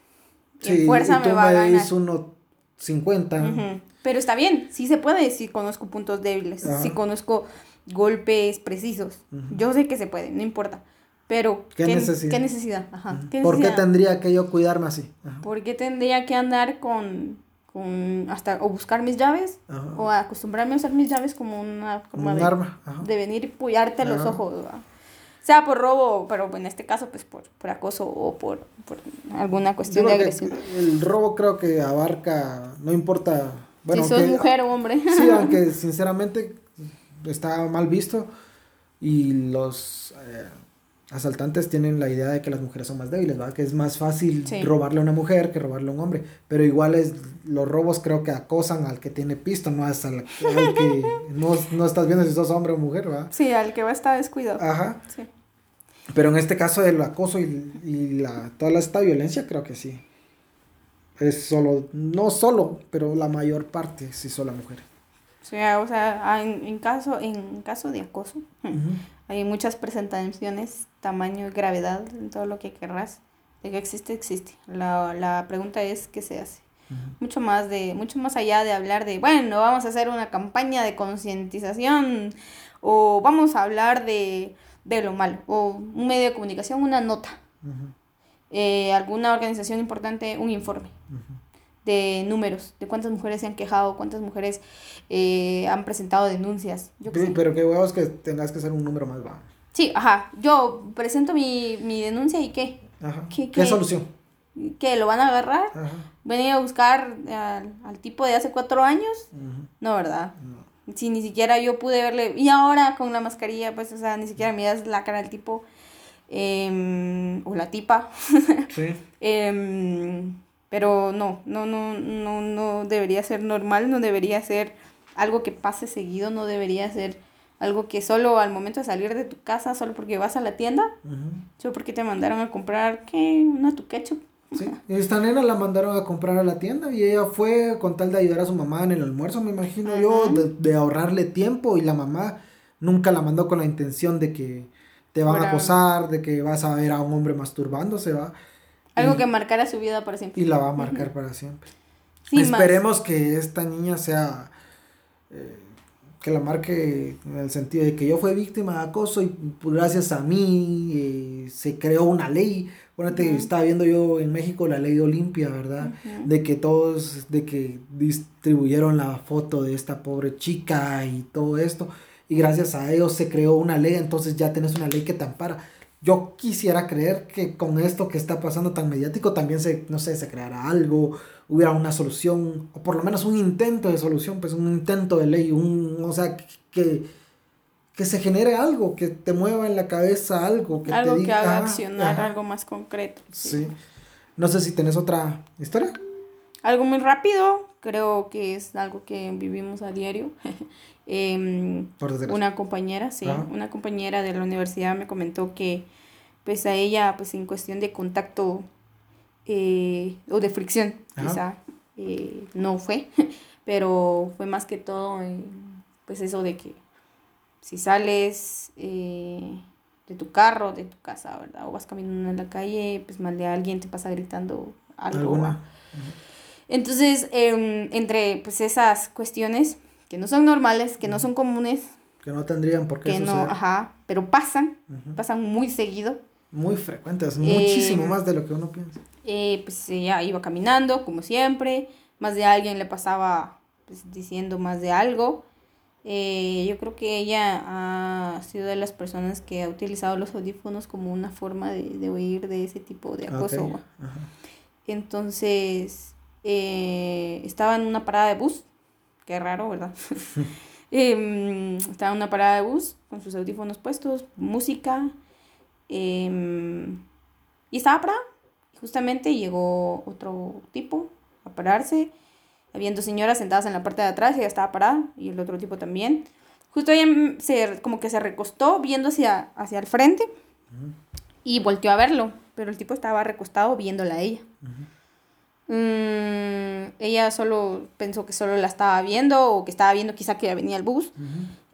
en Sí, fuerza y tú me va a ganar. uno 50. Ujú. Pero está bien, sí se puede, sí conozco puntos débiles, Ajá. sí conozco golpes precisos. Yo sé que se puede, no importa. Pero, ¿Qué necesidad? ¿Qué necesidad? Ajá. Ujú. ¿qué ¿Por qué tendría que yo cuidarme así? Ajá. ¿Por qué tendría que andar con, con hasta o buscar mis llaves o acostumbrarme a usar mis llaves como una Como un de, arma. De venir y puyarte los ojos? ¿verdad? Sea por robo, pero en este caso pues por, por acoso o por, por alguna cuestión de agresión. el robo creo que abarca, no importa. Bueno, si sos aunque- mujer o hombre. *laughs* Sí, aunque *laughs* sinceramente está mal visto y los eh, asaltantes tienen la idea de que las mujeres son más débiles, ¿verdad? Que es más fácil Sí. robarle a una mujer que robarle a un hombre, pero igual es los robos creo que acosan al que tiene pisto, no es al, al que *laughs* no, no estás viendo si sos hombre o mujer, ¿verdad? Sí, al que va a estar descuidado. Ajá. Sí. Pero en este caso del acoso y, y la, toda esta violencia creo que sí. Es solo, no solo, pero la mayor parte sí son las mujeres. Sea, o sea, ah, en, en caso, en caso de acoso, *laughs* hay muchas presentaciones, tamaño y gravedad en todo lo que querrás. De que existe, existe. La, la pregunta es qué se hace. Mucho más de, mucho más allá de hablar de, bueno, vamos a hacer una campaña de concientización o vamos a hablar de, de lo malo, o un medio de comunicación, una nota, eh, alguna organización importante, un informe de números, de cuántas mujeres se han quejado, cuántas mujeres eh, han presentado denuncias. Yo qué Sí, sé. pero qué huevos que tengas que hacer un número más bajo. Sí, ajá, yo presento mi, mi denuncia y qué, Ajá. ¿Qué- ¿Qué, qué? solución? que lo van a agarrar, Ajá. venir a buscar al, al tipo de hace cuatro años, no, ¿verdad? No. Si ni siquiera yo pude verle, y ahora con la mascarilla, pues, o sea, ni siquiera miras la cara del tipo, em, o la tipa, *laughs* Sí. Em, pero no, no, no, no, no debería ser normal, no debería ser algo que pase seguido, no debería ser algo que solo al momento de salir de tu casa, solo porque vas a la tienda, solo porque te mandaron a comprar, ¿qué? Una tu ketchup. Sí. Esta nena la mandaron a comprar a la tienda y ella fue con tal de ayudar a su mamá en el almuerzo, me imagino yo, de, de ahorrarle tiempo y la mamá nunca la mandó con la intención de que te van a acosar, de que vas a ver a un hombre masturbándose, va. Algo Y- que marcara su vida para siempre. y la va a marcar para siempre. Más. Esperemos que esta niña sea eh, que la marque en el sentido de que yo fui víctima de acoso y gracias a mí eh, se creó una ley. Bueno, te Ujú. estaba viendo yo en México la ley de Olimpia, ¿verdad? Ujú. De que todos, de que distribuyeron la foto de esta pobre chica y todo esto. Y gracias a ellos se creó una ley, entonces ya tenés una ley que te ampara. Yo quisiera creer que con esto que está pasando tan mediático también se, no sé, se creará algo, hubiera una solución, o por lo menos un intento de solución, pues un intento de ley, un, o sea, que, que se genere algo, que te mueva en la cabeza algo, que algo te diga, que haga ajá, accionar, ajá. algo más concreto. Sí. No sé si tenés otra historia. Algo muy rápido, creo que es algo que vivimos a diario. *laughs* Em, una compañera, sí, Ajá. una compañera de la universidad me comentó que pues a ella, pues en cuestión de contacto eh, o de fricción, Ajá. quizá, eh, no fue, *laughs* pero fue más que todo, pues eso de que si sales eh, de tu carro, de tu casa, ¿verdad? O vas caminando en la calle, pues mal de alguien te pasa gritando algo. Entonces, em, entre pues esas cuestiones que no son normales, que no son comunes, Que no tendrían por qué que no, ajá, pero pasan, pasan muy seguido. Muy frecuentes, Eh, muchísimo más de lo que uno piensa. Eh, pues ella iba caminando, como siempre, más de alguien le pasaba pues, diciendo más de algo. Eh, yo creo que ella ha sido de las personas que ha utilizado los audífonos como una forma de, de huir de ese tipo de acoso. ¿va? ajá. Entonces, eh, estaba en una parada de bus. Qué raro, ¿verdad? *laughs* *laughs* Em, estaba en una parada de bus con sus audífonos puestos, música. em, y estaba parada. Justamente llegó otro tipo a pararse. Habían dos señoras sentadas en la parte de atrás y ella estaba parada. Y el otro tipo también. Justo ella se, como que se recostó viendo hacia, hacia el frente. Y volteó a verlo. Pero el tipo estaba recostado viéndola a ella. Mm, ella solo pensó que solo la estaba viendo o que estaba viendo quizá que ya venía el bus.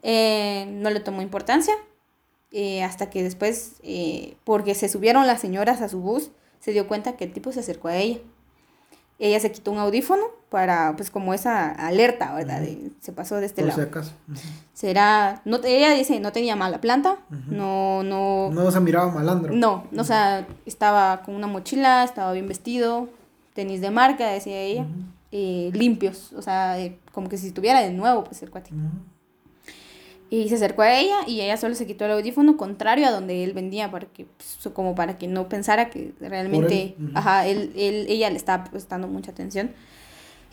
Eh, no le tomó importancia. eh, hasta que después, eh, porque se subieron las señoras a su bus, se dio cuenta que el tipo se acercó a ella. Ella se quitó un audífono para, pues como esa alerta, ¿verdad? De- se pasó de este Por si lado. acaso. Ujú. Será, no, ella dice, no tenía mala planta, no, no, No se miraba malandro. no, o sea, estaba con una mochila, estaba bien vestido, tenis de marca, decía ella, eh, limpios, o sea, eh, como que si estuviera de nuevo, pues el cuate. Y se acercó a ella y ella solo se quitó el audífono contrario a donde él vendía, para que, pues, como para que no pensara que realmente, él, ujú. ajá, él, él, ella le estaba prestando mucha atención.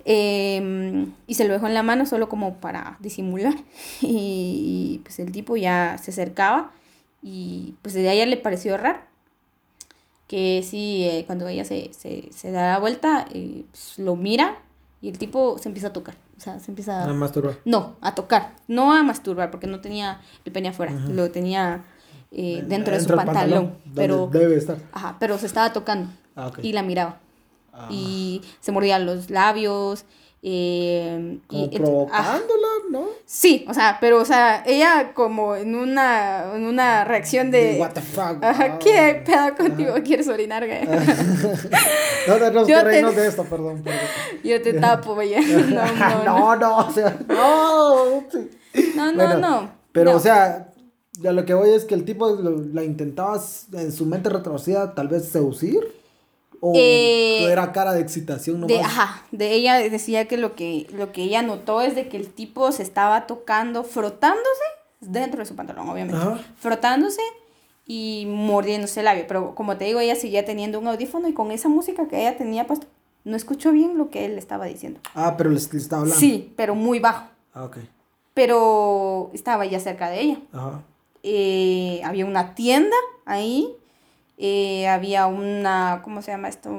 Em, y se lo dejó en la mano solo como para disimular. *laughs* Y, y, pues el tipo ya se acercaba y pues de ella le pareció raro. Que sí, eh, cuando ella se, se, se da la vuelta, eh, pues, lo mira y el tipo se empieza a tocar. O sea, se empieza Nada más turba. no, a tocar, no a masturbar, porque no tenía el pene afuera, lo tenía eh, dentro de su pantalón, pero, Debe estar. ajá, pero se estaba tocando Ah, y la miraba Ah. y se mordía los labios. Eh, Como y, provocándola, ¿no? sí, o sea, pero, o sea, ella como en una, en una reacción de... What the fuck. Ajá. ¿Qué pedo contigo? ¿Quieres orinar? güey? *laughs* No tenemos Yo te- de esto, perdón. perdón. Yo te tapo, güey. *laughs* No, no, *laughs* no. no, no, o sea, no. No, no, Bueno, no. Pero, no. o sea, ya lo que voy es que el tipo lo- la intentaba en su mente retrocedida tal vez seducir. O Eh, era cara de excitación nomás. De, ajá, de ella decía que lo que lo que ella notó es de que el tipo se estaba tocando, frotándose dentro de su pantalón, obviamente. Ajá. Frotándose y mordiéndose el labio, pero como te digo, ella seguía teniendo un audífono y con esa música que ella tenía puesto, no escuchó bien lo que él estaba diciendo. Ah, pero les, les estaba hablando. Sí, pero muy bajo, Ah, ok. pero estaba ya cerca de ella. Ajá. Eh, había una tienda ahí, eh, había una, ¿cómo se llama esto?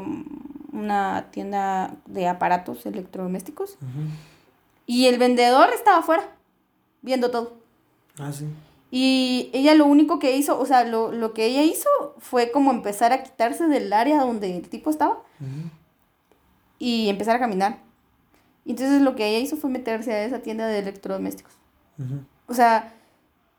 Una tienda de aparatos electrodomésticos. Ujú. Y el vendedor estaba afuera, viendo todo. Ah, sí. Y ella lo único que hizo, o sea, lo, lo que ella hizo fue como empezar a quitarse del área donde el tipo estaba Ujú. y empezar a caminar. Entonces lo que ella hizo fue meterse a esa tienda de electrodomésticos. O sea,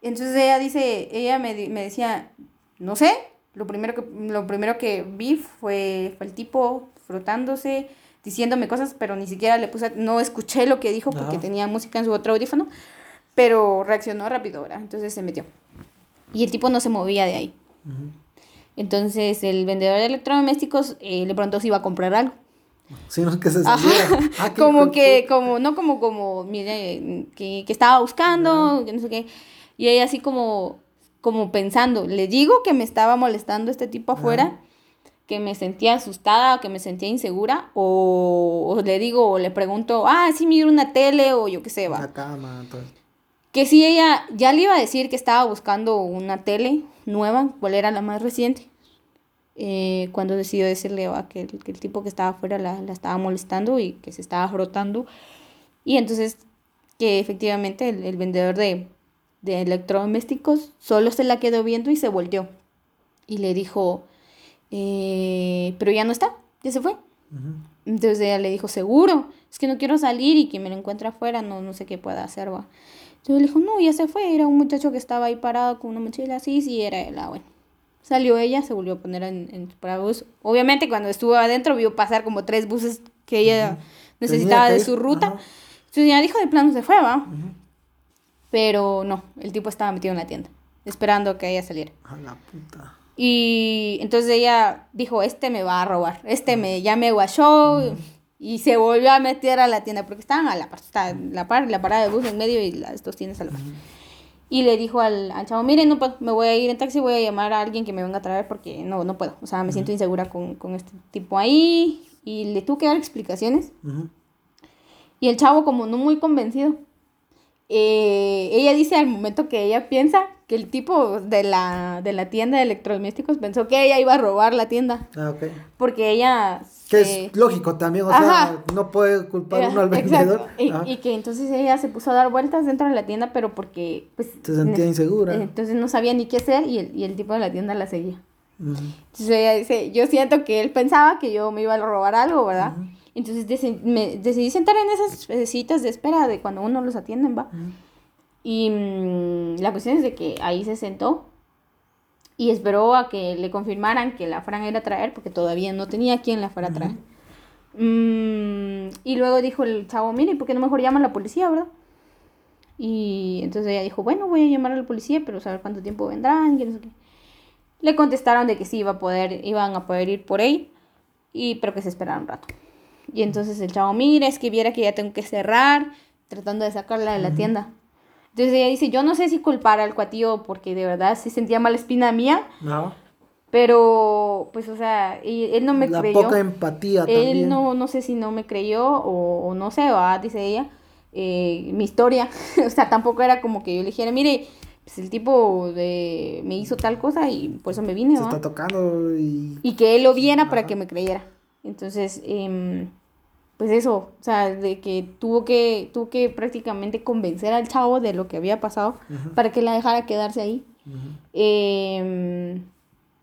entonces ella dice, ella me, me decía, no sé, lo primero que, lo primero que vi fue, fue el tipo frotándose, diciéndome cosas, pero ni siquiera le puse, no escuché lo que dijo porque Ajá. tenía música en su otro audífono, pero reaccionó rápido, ¿verdad? Entonces se metió. Y el tipo no se movía de ahí. Entonces el vendedor de electrodomésticos eh, le preguntó si iba a comprar algo. Sino *laughs* que se. Ah, *laughs* como que, como, no como, como, mire, que, que estaba buscando, que no sé qué. Y ella así como, como pensando, le digo que me estaba molestando este tipo afuera, que me sentía asustada, que me sentía insegura, o, o le digo, o le pregunto, ah, sí, miro una tele, o yo qué sé, va. La cama, todo. Que sí, ella ya le iba a decir que estaba buscando una tele nueva, cuál era la más reciente. eh, cuando decidió decirle a que, el- que el tipo que estaba afuera la, la estaba molestando y que se estaba frotando. Y entonces que efectivamente el, el vendedor de, de electrodomésticos solo se la quedó viendo y se volteó. Y le dijo, eh, pero ya no está, ya se fue. Ujú. Entonces ella le dijo, seguro, es que no quiero salir y que me lo encuentre afuera, no, no sé qué pueda hacer, va. Entonces le dijo, no, ya se fue, era un muchacho que estaba ahí parado con una mochila así, sí, era él, ah, bueno. Salió ella, se volvió a poner en, en su parabús. Obviamente cuando estuvo adentro vio pasar como tres buses que ella necesitaba Tenía que de su ruta. ajá. Entonces ya dijo, de plano se fue, va. Pero no, el tipo estaba metido en la tienda, esperando que ella saliera. A la puta. Y entonces ella dijo, este me va a robar, este me, ya me guachó. Y se volvió a meter a la tienda, porque estaban a la par, la, par, la parada de bus en medio y las dos tiendas a la par. Y le dijo al, al chavo, mire, no puedo, me voy a ir en taxi, voy a llamar a alguien que me venga a traer porque no, no puedo. O sea, me siento insegura con, con este tipo ahí. Y le tuve que dar explicaciones. Y el chavo como no muy convencido. Eh, ella dice al momento que ella piensa que el tipo de la, de la tienda de electrodomésticos pensó que ella iba a robar la tienda. Ah, ok. Porque ella... Que se- es lógico también, o Ajá. sea, no puede culpar uno al *laughs* Exacto. vendedor. Y, que entonces ella se puso a dar vueltas dentro de la tienda, pero porque pues... Se sentía insegura. Entonces no sabía ni qué hacer y el, y el tipo de la tienda la seguía. Ujú. Entonces ella dice, yo siento que él pensaba que yo me iba a robar algo, ¿verdad? Entonces deci- me decidí sentar en esas eh, citas de espera de cuando uno los atienden, ¿va? Y mm, la cuestión es de que ahí se sentó y esperó a que le confirmaran que la fueran a ir a traer, porque todavía no tenía quien la fuera a traer. Mm, y luego dijo el chavo, mire, ¿por qué no mejor llama a la policía, verdad? Y entonces ella dijo, bueno, voy a llamar a la policía, pero saber cuánto tiempo vendrán, que no sé qué. Le contestaron de que sí iba a poder, iban a poder ir por él, y, pero que se esperara un rato. Y entonces el chavo, mira, es que viera que ya tengo que cerrar, tratando de sacarla de la tienda. Entonces ella dice, yo no sé si culpar al cuatío porque de verdad sí sentía mala espina mía, No. pero pues o sea, él, no me La creyó. poca empatía también. Él no, no sé si no me creyó o, o no sé, va, dice ella, eh, mi historia. *laughs* o sea, tampoco era como que yo le dijera, mire, pues el tipo de, me hizo tal cosa y por eso me vine, Se ¿va? está tocando y... Y que él lo viera para que me creyera. Entonces, em, pues eso, o sea, de que tuvo que, tuvo que prácticamente convencer al chavo de lo que había pasado para que la dejara quedarse ahí. Em,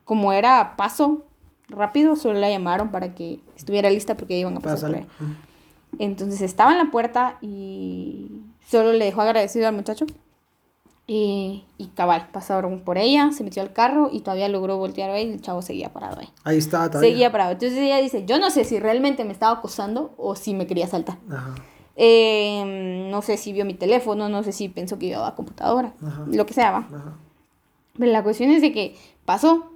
como era paso rápido, solo la llamaron para que estuviera lista porque iban a pasar por ahí. Entonces estaba en la puerta y solo le dejó agradecido al muchacho. Y, y cabal, pasaron por ella, se metió al carro y todavía logró voltear ahí y el chavo seguía parado ahí. Ahí está todavía. Seguía parado. Entonces ella dice, yo no sé si realmente me estaba acosando o si me quería saltar. Ajá. Eh, no sé si vio mi teléfono, no sé si pensó que yo a computadora, Ajá. lo que sea, va. Ajá. Pero la cuestión es de que pasó.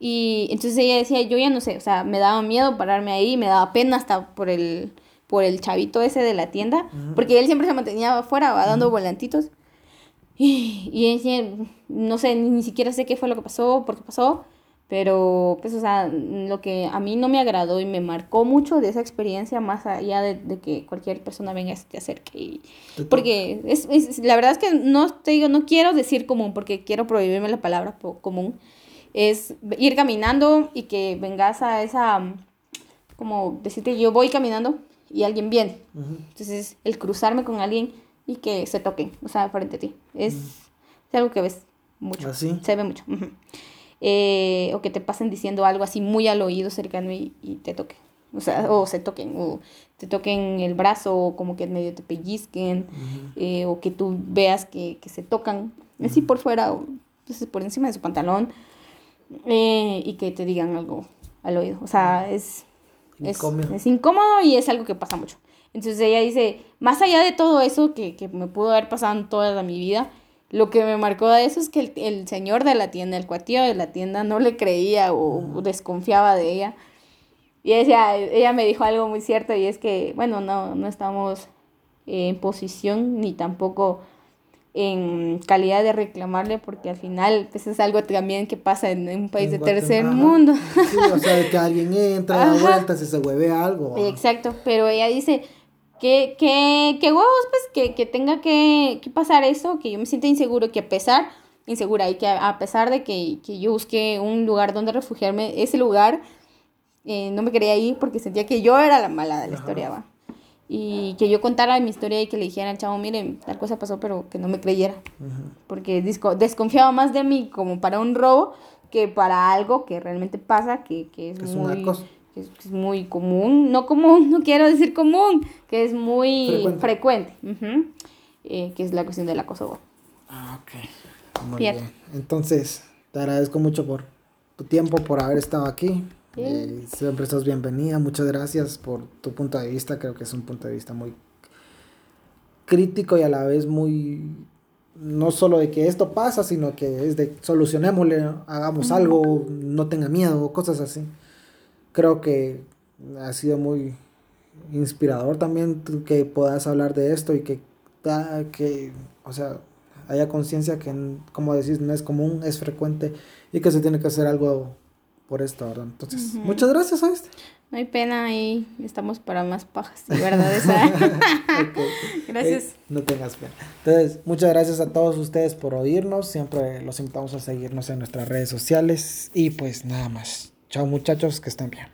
Y entonces ella decía, yo ya no sé, o sea, me daba miedo pararme ahí, me daba pena hasta por el, por el chavito ese de la tienda, porque él siempre se mantenía afuera, va dando volantitos. Y, y ella no sé, ni, ni siquiera sé qué fue lo que pasó, por qué pasó, pero pues, o sea, lo que a mí no me agradó y me marcó mucho de esa experiencia, más allá de, de que cualquier persona venga y se te acerque y porque es, es- la verdad es que no te digo, no quiero decir común porque quiero prohibirme la palabra común. Es ir caminando y que vengas a esa, como decirte, yo voy caminando y alguien viene. Ujú. Entonces, el cruzarme con alguien y que se toquen, o sea, frente a ti. Es, es algo que ves mucho. ¿Así? Se ve mucho. Eh, o que te pasen diciendo algo así muy al oído cercano y, y te toquen. O sea, o se toquen, o te toquen el brazo, o como que medio te pellizquen, eh, o que tú veas que, que se tocan así por fuera, o pues, por encima de su pantalón, eh, y que te digan algo al oído. O sea, es, es, es incómodo y es algo que pasa mucho. Entonces ella dice, más allá de todo eso que, que me pudo haber pasado en toda mi vida, lo que me marcó de eso es que el, el señor de la tienda, el cuatío de la tienda, no le creía o, o desconfiaba de ella. Y ella, ella me dijo algo muy cierto y es que, bueno, no, no estamos en posición ni tampoco en calidad de reclamarle porque al final pues es algo también que pasa en un país de En tercer Guatemala. mundo. Sí, o sea, de que alguien entra, da vueltas y se hueve algo. Exacto, pero ella dice que, que, que huevos, pues, que, que tenga que, que pasar eso, que yo me sienta inseguro, que a pesar, insegura, y que a, pesar de que, que yo busqué un lugar donde refugiarme, ese lugar eh, no me quería ir porque sentía que yo era la mala de la historia, va. Y que yo contara mi historia y que le dijera al chavo, miren, tal cosa pasó, pero que no me creyera. Porque desconfiaba más de mí como para un robo que para algo que realmente pasa, que, que es, muy... Que es, muy común, no común, *laughs* no quiero decir común, que es muy frecuente, eh, que es la cuestión del acoso. Ah, ok. Muy bien. Entonces, te agradezco mucho por tu tiempo, por haber estado aquí. Eh, siempre estás bienvenida. Muchas gracias por tu punto de vista. Creo que es un punto de vista muy crítico y a la vez muy no solo de que esto pasa, sino que es de solucionémosle, hagamos algo, no tenga miedo, cosas así. Creo que ha sido muy inspirador también que puedas hablar de esto y que, que o sea, haya conciencia que, como decís, no es común, es frecuente y que se tiene que hacer algo por esto, ¿verdad? Entonces, muchas gracias, ¿oíste? No hay pena ahí, estamos para más pajas, ¿verdad? Esa. *laughs* *laughs* Gracias. Eh, no tengas pena. Entonces, muchas gracias a todos ustedes por oírnos. Siempre los invitamos a seguirnos en nuestras redes sociales. Y pues nada más. Chao muchachos, que estén bien.